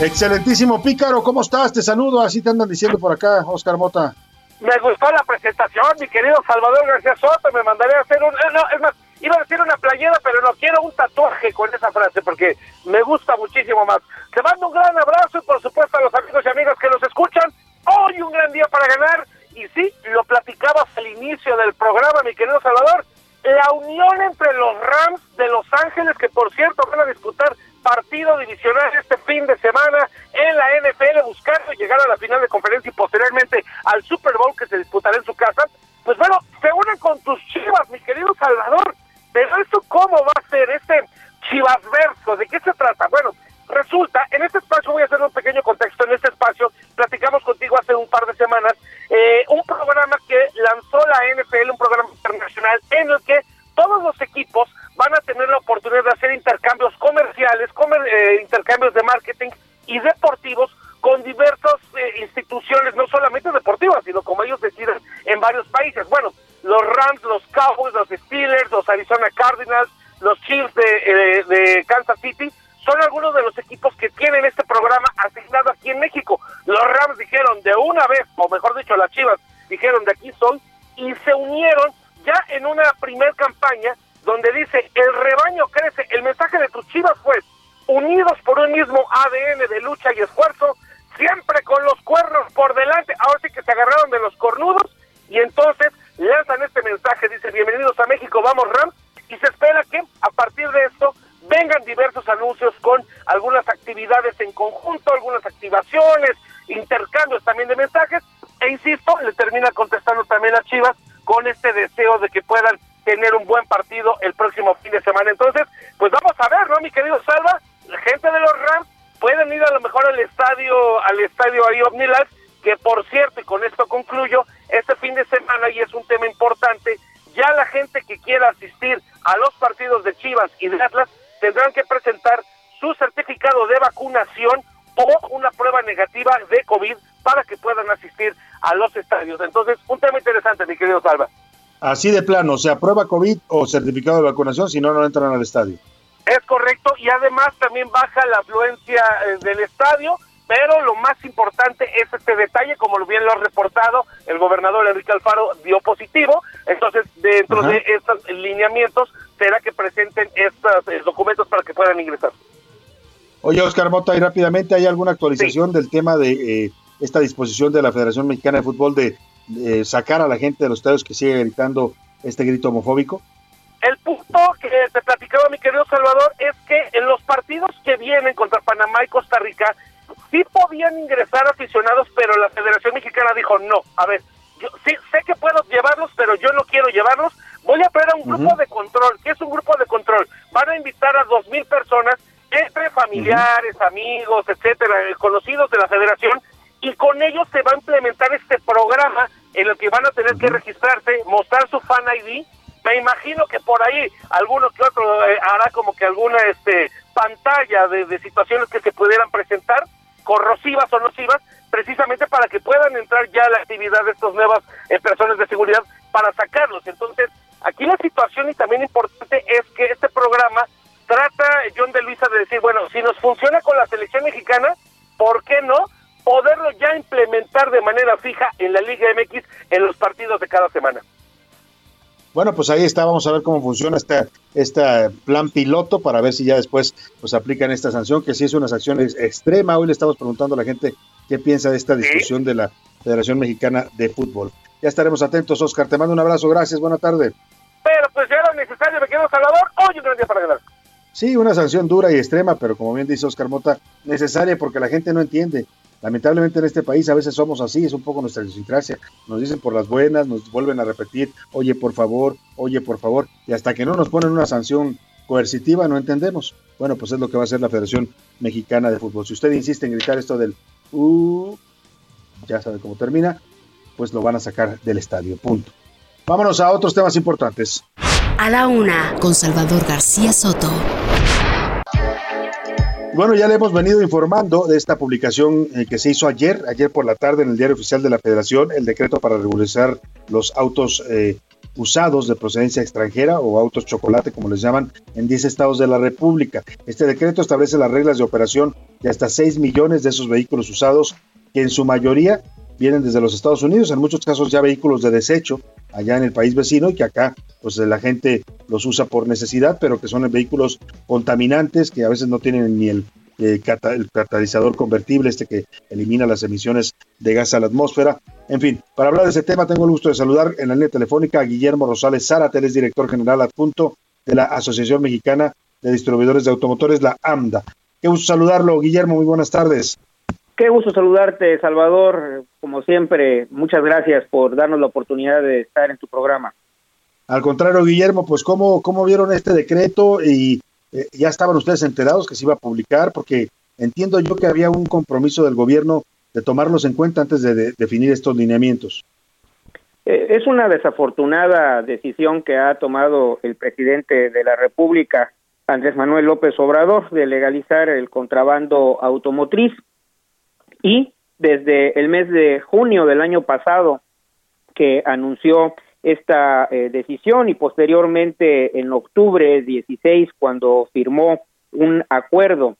Excelentísimo Pícaro, ¿cómo estás? Te saludo, así te andan diciendo por acá, Oscar Mota. Me gustó la presentación, mi querido Salvador García Soto. Me mandaré a hacer un. eh, No, es más, iba a decir una playera, pero no quiero un tatuaje con esa frase porque me gusta muchísimo más. Te mando un gran abrazo y, por supuesto, a los amigos y amigas que nos escuchan. Hoy un gran día para ganar. Y sí, lo platicabas al inicio del programa, mi querido Salvador. La unión entre los Rams de Los Ángeles, que por cierto van a disputar partido divisional este fin de semana en la NFL buscando llegar a la final de conferencia y posteriormente al Super Bowl que se disputará en su casa, pues bueno, se unen con tus chivas, mi querido Salvador. Pero esto cómo va a ser este chivas verso, ¿de qué se trata? Bueno, resulta, en este espacio voy a hacer un pequeño contexto, en este espacio platicamos contigo hace un par de semanas eh, un programa que lanzó la NFL, un programa internacional en el que todos los equipos van a tener la oportunidad de hacer intercambios comerciales, comer- eh, intercambios de marketing y deportivos con diversas eh, instituciones, no solamente deportivas, sino como ellos deciden en varios países. Bueno, los Rams, los Cowboys, los Steelers, los Arizona Cardinals, los Chiefs de, eh, de Kansas City, son algunos de los equipos que tienen este programa asignado aquí en México. Los Rams dijeron de una vez, o mejor dicho, las Chivas dijeron de aquí soy, y se unieron ya en una primer campaña donde dice, el rebaño crece. El mensaje de tus Chivas fue, unidos por un mismo ADN de lucha y esfuerzo, siempre con los cuernos por delante. Ahora sí que se agarraron de los cornudos y entonces lanzan este mensaje, dice, bienvenidos a México, vamos Rams, y se espera que a partir de esto vengan diversos anuncios con algunas actividades en conjunto, algunas activaciones, intercambios también de mensajes, e insisto, le termina contestando también a Chivas con este deseo de que puedan tener un buen partido el próximo fin de semana. Entonces, pues vamos a ver, ¿no, mi querido Salva? La gente de los Rams pueden ir a lo mejor al estadio, al estadio ahí Omnilife, que por cierto, y con esto concluyo, este fin de semana, y es un tema importante, ya la gente que quiera asistir a los partidos de Chivas y de Atlas tendrán que presentar su certificado de vacunación o una prueba negativa de COVID para que puedan asistir a los estadios. Entonces, un tema interesante, mi querido Salva. Así de plano, o sea, prueba COVID o certificado de vacunación, si no, no entran al estadio. Es correcto, y además también baja la afluencia eh, del estadio, pero lo más importante es este detalle, como lo bien lo ha reportado, el gobernador Enrique Alfaro dio positivo, entonces dentro Ajá. de estos lineamientos será que presenten estos eh, documentos para que puedan ingresar. Oye, Oscar Mota, y rápidamente, ¿hay alguna actualización del tema de eh, esta disposición de la Federación Mexicana de Fútbol de eh, sacar a la gente de los estadios que sigue gritando este grito homofóbico? El punto que te platicaba mi querido Salvador es que en los partidos que vienen contra Panamá y Costa Rica sí podían ingresar aficionados, pero la Federación Mexicana dijo no. A ver, yo sí sé que puedo llevarlos, pero yo no quiero llevarlos. Voy a traer a un grupo de control. ¿Qué es un grupo de control? Van a invitar a dos mil personas, entre familiares, amigos, etcétera, eh, conocidos de la Federación, y con ellos se va a implementar este programa en el que van a tener que registrarse, mostrar su fan ID. Me imagino que por ahí alguno que otro eh, hará como que alguna este pantalla de, de situaciones que se pudieran presentar, corrosivas o nocivas, precisamente para que puedan entrar ya a la actividad de estas nuevas eh, personas de seguridad para sacarlos. Entonces, aquí la situación y también importante es que este programa trata, John de Luisa, de decir, bueno, si nos funciona con la selección mexicana, ¿por qué no poderlo ya implementar de manera fija en la Liga MX en los partidos de cada semana? Bueno, pues ahí está, vamos a ver cómo funciona este, este plan piloto para ver si ya después pues aplican esta sanción, que sí es una sanción ex- extrema. Hoy le estamos preguntando a la gente qué piensa de esta discusión de la Federación Mexicana de Fútbol. Ya estaremos atentos, Oscar. Te mando un abrazo, gracias, buena tarde. Pero pues ya era necesario, me quedo Salvador, hoy un gran día para ganar. Sí, una sanción dura y extrema, pero como bien dice Oscar Mota, necesaria porque la gente no entiende. Lamentablemente en este país a veces somos así, es un poco nuestra idiosincrasia. Nos dicen por las buenas, nos vuelven a repetir, oye por favor, oye por favor, y hasta que no nos ponen una sanción coercitiva no entendemos. Bueno, pues es lo que va a hacer la Federación Mexicana de Fútbol. Si usted insiste en gritar esto del uh, ya sabe cómo termina, pues lo van a sacar del estadio, punto. Vámonos a otros temas importantes. A la una, con Salvador García Soto. Bueno, ya le hemos venido informando de esta publicación eh, que se hizo ayer, ayer por la tarde en el Diario Oficial de la Federación, el decreto para regularizar los autos eh, usados de procedencia extranjera o autos chocolate, como les llaman, en 10 estados de la República. Este decreto establece las reglas de operación de hasta 6 millones de esos vehículos usados, que en su mayoría vienen desde los Estados Unidos, en muchos casos ya vehículos de desecho allá en el país vecino y que acá pues la gente los usa por necesidad, pero que son vehículos contaminantes que a veces no tienen ni el, eh, catalizador convertible, este que elimina las emisiones de gas a la atmósfera. En fin, para hablar de ese tema tengo el gusto de saludar en la línea telefónica a Guillermo Rosales Zárate, es director general adjunto de la Asociación Mexicana de Distribuidores de Automotores, la AMDA. Qué gusto saludarlo, Guillermo, muy buenas tardes. Qué gusto saludarte, Salvador. Como siempre, muchas gracias por darnos la oportunidad de estar en tu programa. Al contrario, Guillermo, pues ¿cómo, cómo vieron este decreto y eh, ya estaban ustedes enterados que se iba a publicar? Porque entiendo yo que había un compromiso del gobierno de tomarlos en cuenta antes de, de definir estos lineamientos. Eh, es una desafortunada decisión que ha tomado el presidente de la República, Andrés Manuel López Obrador, de legalizar el contrabando automotriz. Y desde el mes de junio del año pasado, que anunció esta eh, decisión y posteriormente en octubre 16, cuando firmó un acuerdo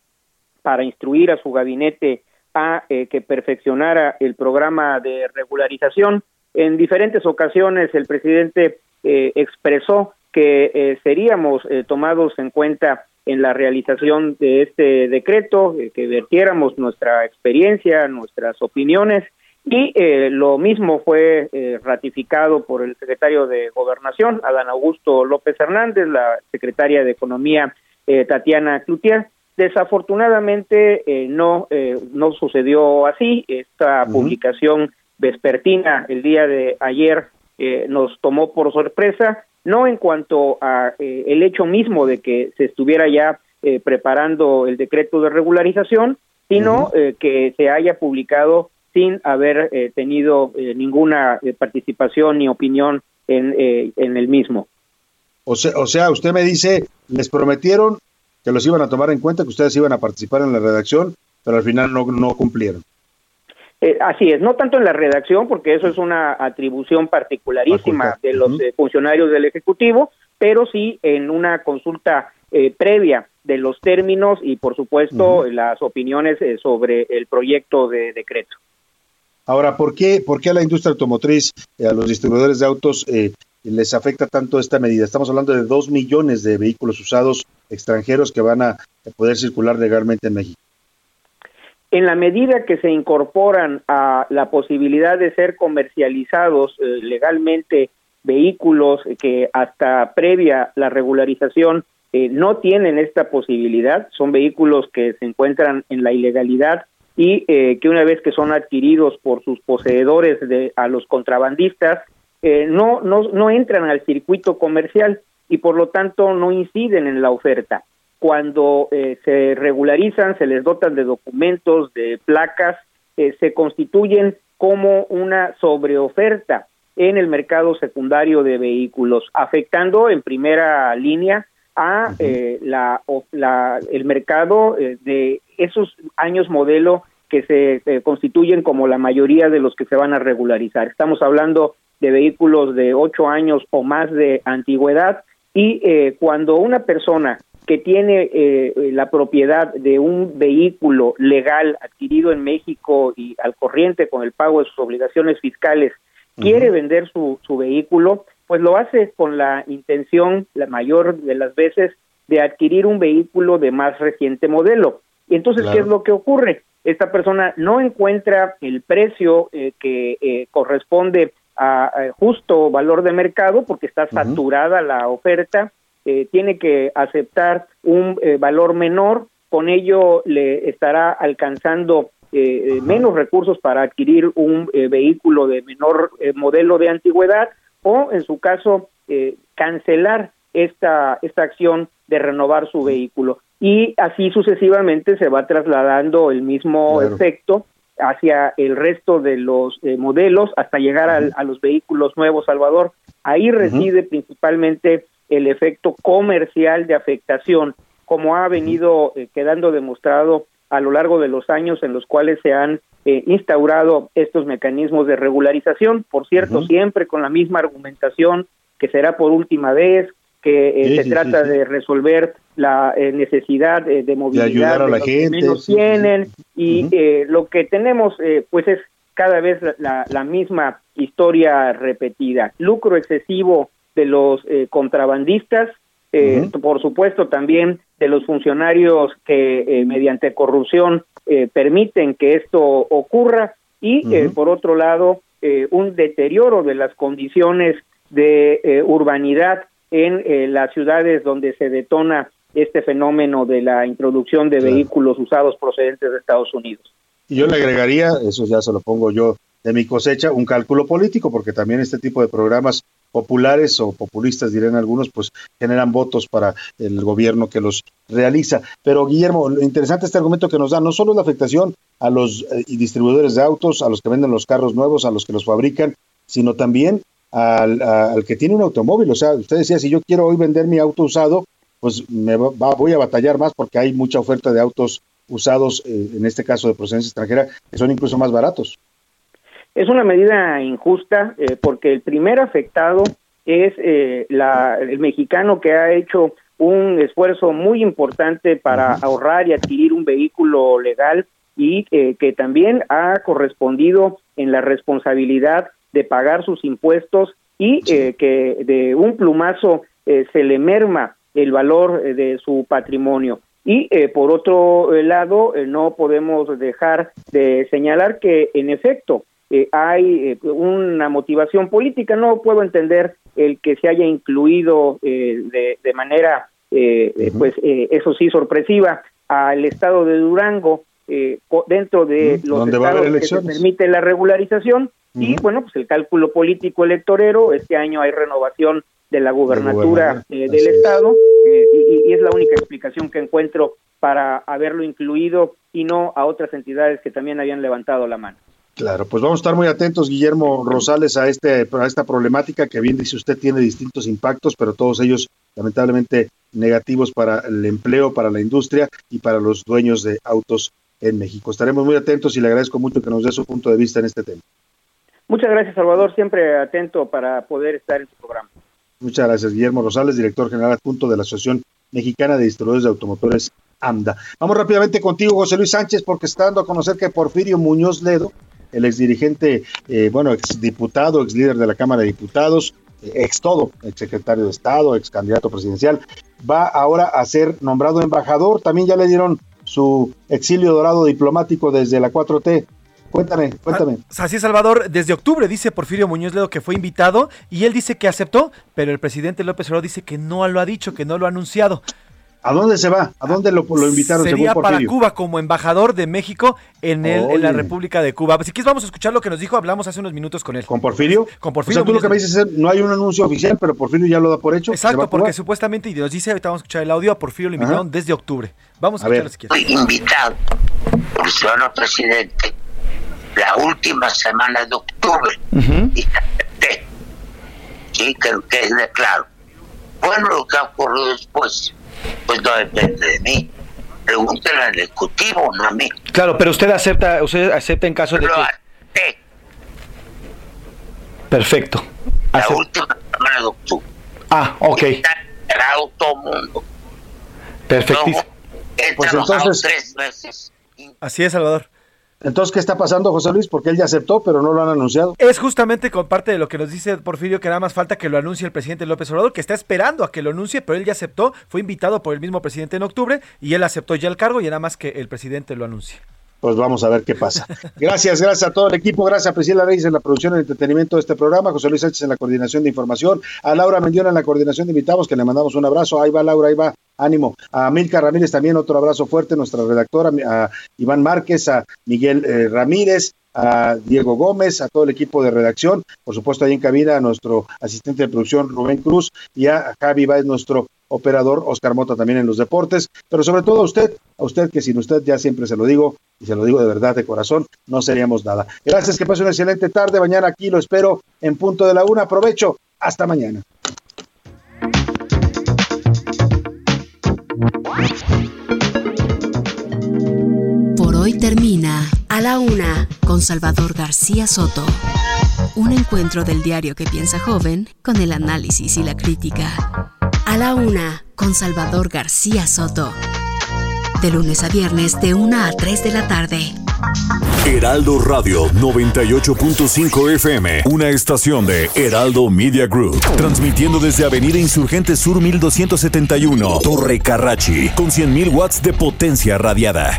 para instruir a su gabinete a eh, que perfeccionara el programa de regularización, en diferentes ocasiones el presidente eh, expresó que eh, seríamos tomados en cuenta en la realización de este decreto, eh, que vertiéramos nuestra experiencia, nuestras opiniones, y eh, lo mismo fue eh, ratificado por el secretario de Gobernación, Adán Augusto López Hernández, la secretaria de Economía, eh, Tatiana Cloutier. Desafortunadamente eh, no, eh, no sucedió así. Esta publicación vespertina el día de ayer eh, nos tomó por sorpresa, no en cuanto a eh, el hecho mismo de que se estuviera ya eh, preparando el decreto de regularización, sino eh, que se haya publicado sin haber eh, tenido eh, ninguna participación ni opinión en, eh, en el mismo. O sea, o sea, usted me dice, les prometieron que los iban a tomar en cuenta, que ustedes iban a participar en la redacción, pero al final no, no cumplieron. Eh, así es, no tanto en la redacción, porque eso es una atribución particularísima de los eh, funcionarios del Ejecutivo, pero sí en una consulta eh, previa de los términos y, por supuesto, las opiniones eh, sobre el proyecto de decreto. Ahora, ¿por qué, por qué a la industria automotriz, a los distribuidores de autos, les afecta tanto esta medida? Estamos hablando de dos millones de vehículos usados extranjeros que van a poder circular legalmente en México. En la medida que se incorporan a la posibilidad de ser comercializados eh, legalmente vehículos que hasta previa la regularización eh, no tienen esta posibilidad, son vehículos que se encuentran en la ilegalidad y eh, que una vez que son adquiridos por sus poseedores de, a los contrabandistas, eh, no, no, no entran al circuito comercial y por lo tanto no inciden en la oferta. Cuando eh, se regularizan, se les dotan de documentos, de placas, eh, se constituyen como una sobreoferta en el mercado secundario de vehículos, afectando en primera línea a eh, la, la- el mercado eh, de esos años modelo que se constituyen como la mayoría de los que se van a regularizar. Estamos hablando de vehículos de ocho años o más de antigüedad y eh, cuando una persona que tiene eh, la propiedad de un vehículo legal adquirido en México y al corriente con el pago de sus obligaciones fiscales quiere vender su, su vehículo, pues lo hace con la intención, la mayor de las veces, de adquirir un vehículo de más reciente modelo. Y entonces, ¿qué es lo que ocurre? Esta persona no encuentra el precio eh, que eh, corresponde a, a justo valor de mercado porque está saturada la oferta, eh, tiene que aceptar un eh, valor menor, con ello le estará alcanzando eh, eh, menos recursos para adquirir un eh, vehículo de menor modelo de antigüedad o en su caso eh, cancelar esta esta acción de renovar su vehículo. Y así sucesivamente se va trasladando el mismo Claro. efecto hacia el resto de los eh, modelos hasta llegar al- a los vehículos nuevos Salvador. Ahí reside principalmente el efecto comercial de afectación como ha venido eh, quedando demostrado a lo largo de los años en los cuales se han eh, instaurado estos mecanismos de regularización, por cierto, siempre con la misma argumentación que será por última vez, que eh, Sí, se sí, trata sí, de resolver la eh, necesidad eh, de movilidad ayudar a la los que gente, menos sí, sí. tienen. Y eh, lo que tenemos eh, pues es cada vez la, la misma historia repetida, lucro excesivo de los eh, contrabandistas, eh, por supuesto también de los funcionarios que eh, mediante corrupción eh, permiten que esto ocurra. Y eh, por otro lado un deterioro de las condiciones de urbanidad en las ciudades donde se detona este fenómeno de la introducción de vehículos usados procedentes de Estados Unidos. Y yo le agregaría, eso ya se lo pongo yo de mi cosecha, un cálculo político, porque también este tipo de programas populares o populistas, dirían algunos, pues generan votos para el gobierno que los realiza. Pero Guillermo, lo interesante este argumento que nos da, no solo es la afectación a los eh, distribuidores de autos, a los que venden los carros nuevos, a los que los fabrican, sino también al, al que tiene un automóvil. O sea, usted decía, si yo quiero hoy vender mi auto usado, pues me va, voy a batallar más porque hay mucha oferta de autos usados, eh, en este caso de procedencia extranjera, que son incluso más baratos. Es una medida injusta eh, porque el primer afectado es eh, la, el mexicano que ha hecho un esfuerzo muy importante para ahorrar y adquirir un vehículo legal y eh, que también ha correspondido en la responsabilidad de pagar sus impuestos y eh, que de un plumazo eh, se le merma el valor eh, de su patrimonio. Y eh, por otro eh, lado, no podemos dejar de señalar que en efecto eh, hay eh, una motivación política. No puedo entender el que se haya incluido eh, de, de manera, pues eh, eso sí, sorpresiva al estado de Durango eh, dentro de los estados que se permite la regularización. Y bueno, pues el cálculo político electorero, este año hay renovación de la gubernatura eh, del Estado eh, y, y es la única explicación que encuentro para haberlo incluido y no a otras entidades que también habían levantado la mano. Claro, pues vamos a estar muy atentos, Guillermo Rosales, a, este, a esta problemática que bien dice usted tiene distintos impactos, pero todos ellos lamentablemente negativos para el empleo, para la industria y para los dueños de autos en México. Estaremos muy atentos y le agradezco mucho que nos dé su punto de vista en este tema. Muchas gracias, Salvador. Siempre atento para poder estar en tu programa. Muchas gracias, Guillermo Rosales, director general adjunto de la Asociación Mexicana de Distribuidores de Automotores AMDA. Vamos rápidamente contigo, José Luis Sánchez, porque está dando a conocer que Porfirio Muñoz Ledo, el exdirigente, eh, bueno, exdiputado, ex líder de la Cámara de Diputados, eh, ex todo, ex secretario de Estado, ex candidato presidencial, va ahora a ser nombrado embajador. También ya le dieron su exilio dorado diplomático desde la 4T. Cuéntame, cuéntame. Así es, Salvador. Desde octubre dice Porfirio Muñoz Ledo que fue invitado y él dice que aceptó, pero el presidente López Obrador dice que no lo ha dicho, que no lo ha anunciado. ¿A dónde se va? ¿A dónde lo, lo invitaron Sería según para? Cuba como embajador de México en, el, en la. República de Cuba. Si quieres vamos a escuchar lo que nos dijo, hablamos hace unos minutos con él. ¿Con Porfirio? Con O Porfirio. sea, tú lo que me dices es, no hay un anuncio oficial, pero Porfirio ya lo da por hecho. ¿Se va Exacto, porque supuestamente, y nos dice, ahorita vamos a escuchar el audio, a Porfirio lo invitaron desde octubre. Vamos a, A ver. escucharlo si quieres. Fui invitado por ciudadano presidente la última semana de octubre y acepté. Sí, que, que es de claro. Bueno, lo que ha ocurrido después, pues no depende de mí. Pregúntale al Ejecutivo, no a mí. Claro, pero usted acepta, usted acepta en caso de Lo que... acepté Perfecto. la Acep- última semana de octubre. Ah, ok. Está enterado todo el mundo. Perfectísimo. He Pues trabajado entonces- tres meses. Así es, Salvador. Entonces, ¿qué está pasando, José Luis? Porque él ya aceptó, pero no lo han anunciado. Es justamente con parte de lo que nos dice Porfirio que nada más falta que lo anuncie el presidente López Obrador, que está esperando a que lo anuncie, pero él ya aceptó, fue invitado por el mismo presidente en octubre y él aceptó ya el cargo y nada más que el presidente lo anuncie. Pues vamos a ver qué pasa. *laughs* Gracias, gracias a todo el equipo, gracias a Priscila Reyes en la producción y entretenimiento de este programa, José Luis Sánchez en la coordinación de información, a Laura Mendiona en la coordinación de invitados, que le mandamos un abrazo. Ahí va Laura, ahí va, ánimo. A Milka Ramírez también otro abrazo fuerte, nuestra redactora, a Iván Márquez, a Miguel eh, Ramírez, a Diego Gómez, a todo el equipo de redacción, por supuesto ahí en cabina a nuestro asistente de producción Rubén Cruz y a Javi Baez, nuestro operador Oscar Mota también en los deportes, pero sobre todo a usted, a usted que sin usted ya siempre se lo digo y se lo digo de verdad de corazón, no seríamos nada. Gracias, que pase una excelente tarde, mañana aquí lo espero en punto de la una, aprovecho, hasta mañana. Por hoy termina A la Una con Salvador García Soto. Un encuentro del diario que piensa joven con el análisis y la crítica. A la Una con Salvador García Soto. De lunes a viernes de 1 a 3 de la tarde. Heraldo Radio 98.5 FM, una estación de Heraldo Media Group, transmitiendo desde Avenida Insurgente Sur 1271, Torre Carrachi, con 100.000 watts de potencia radiada.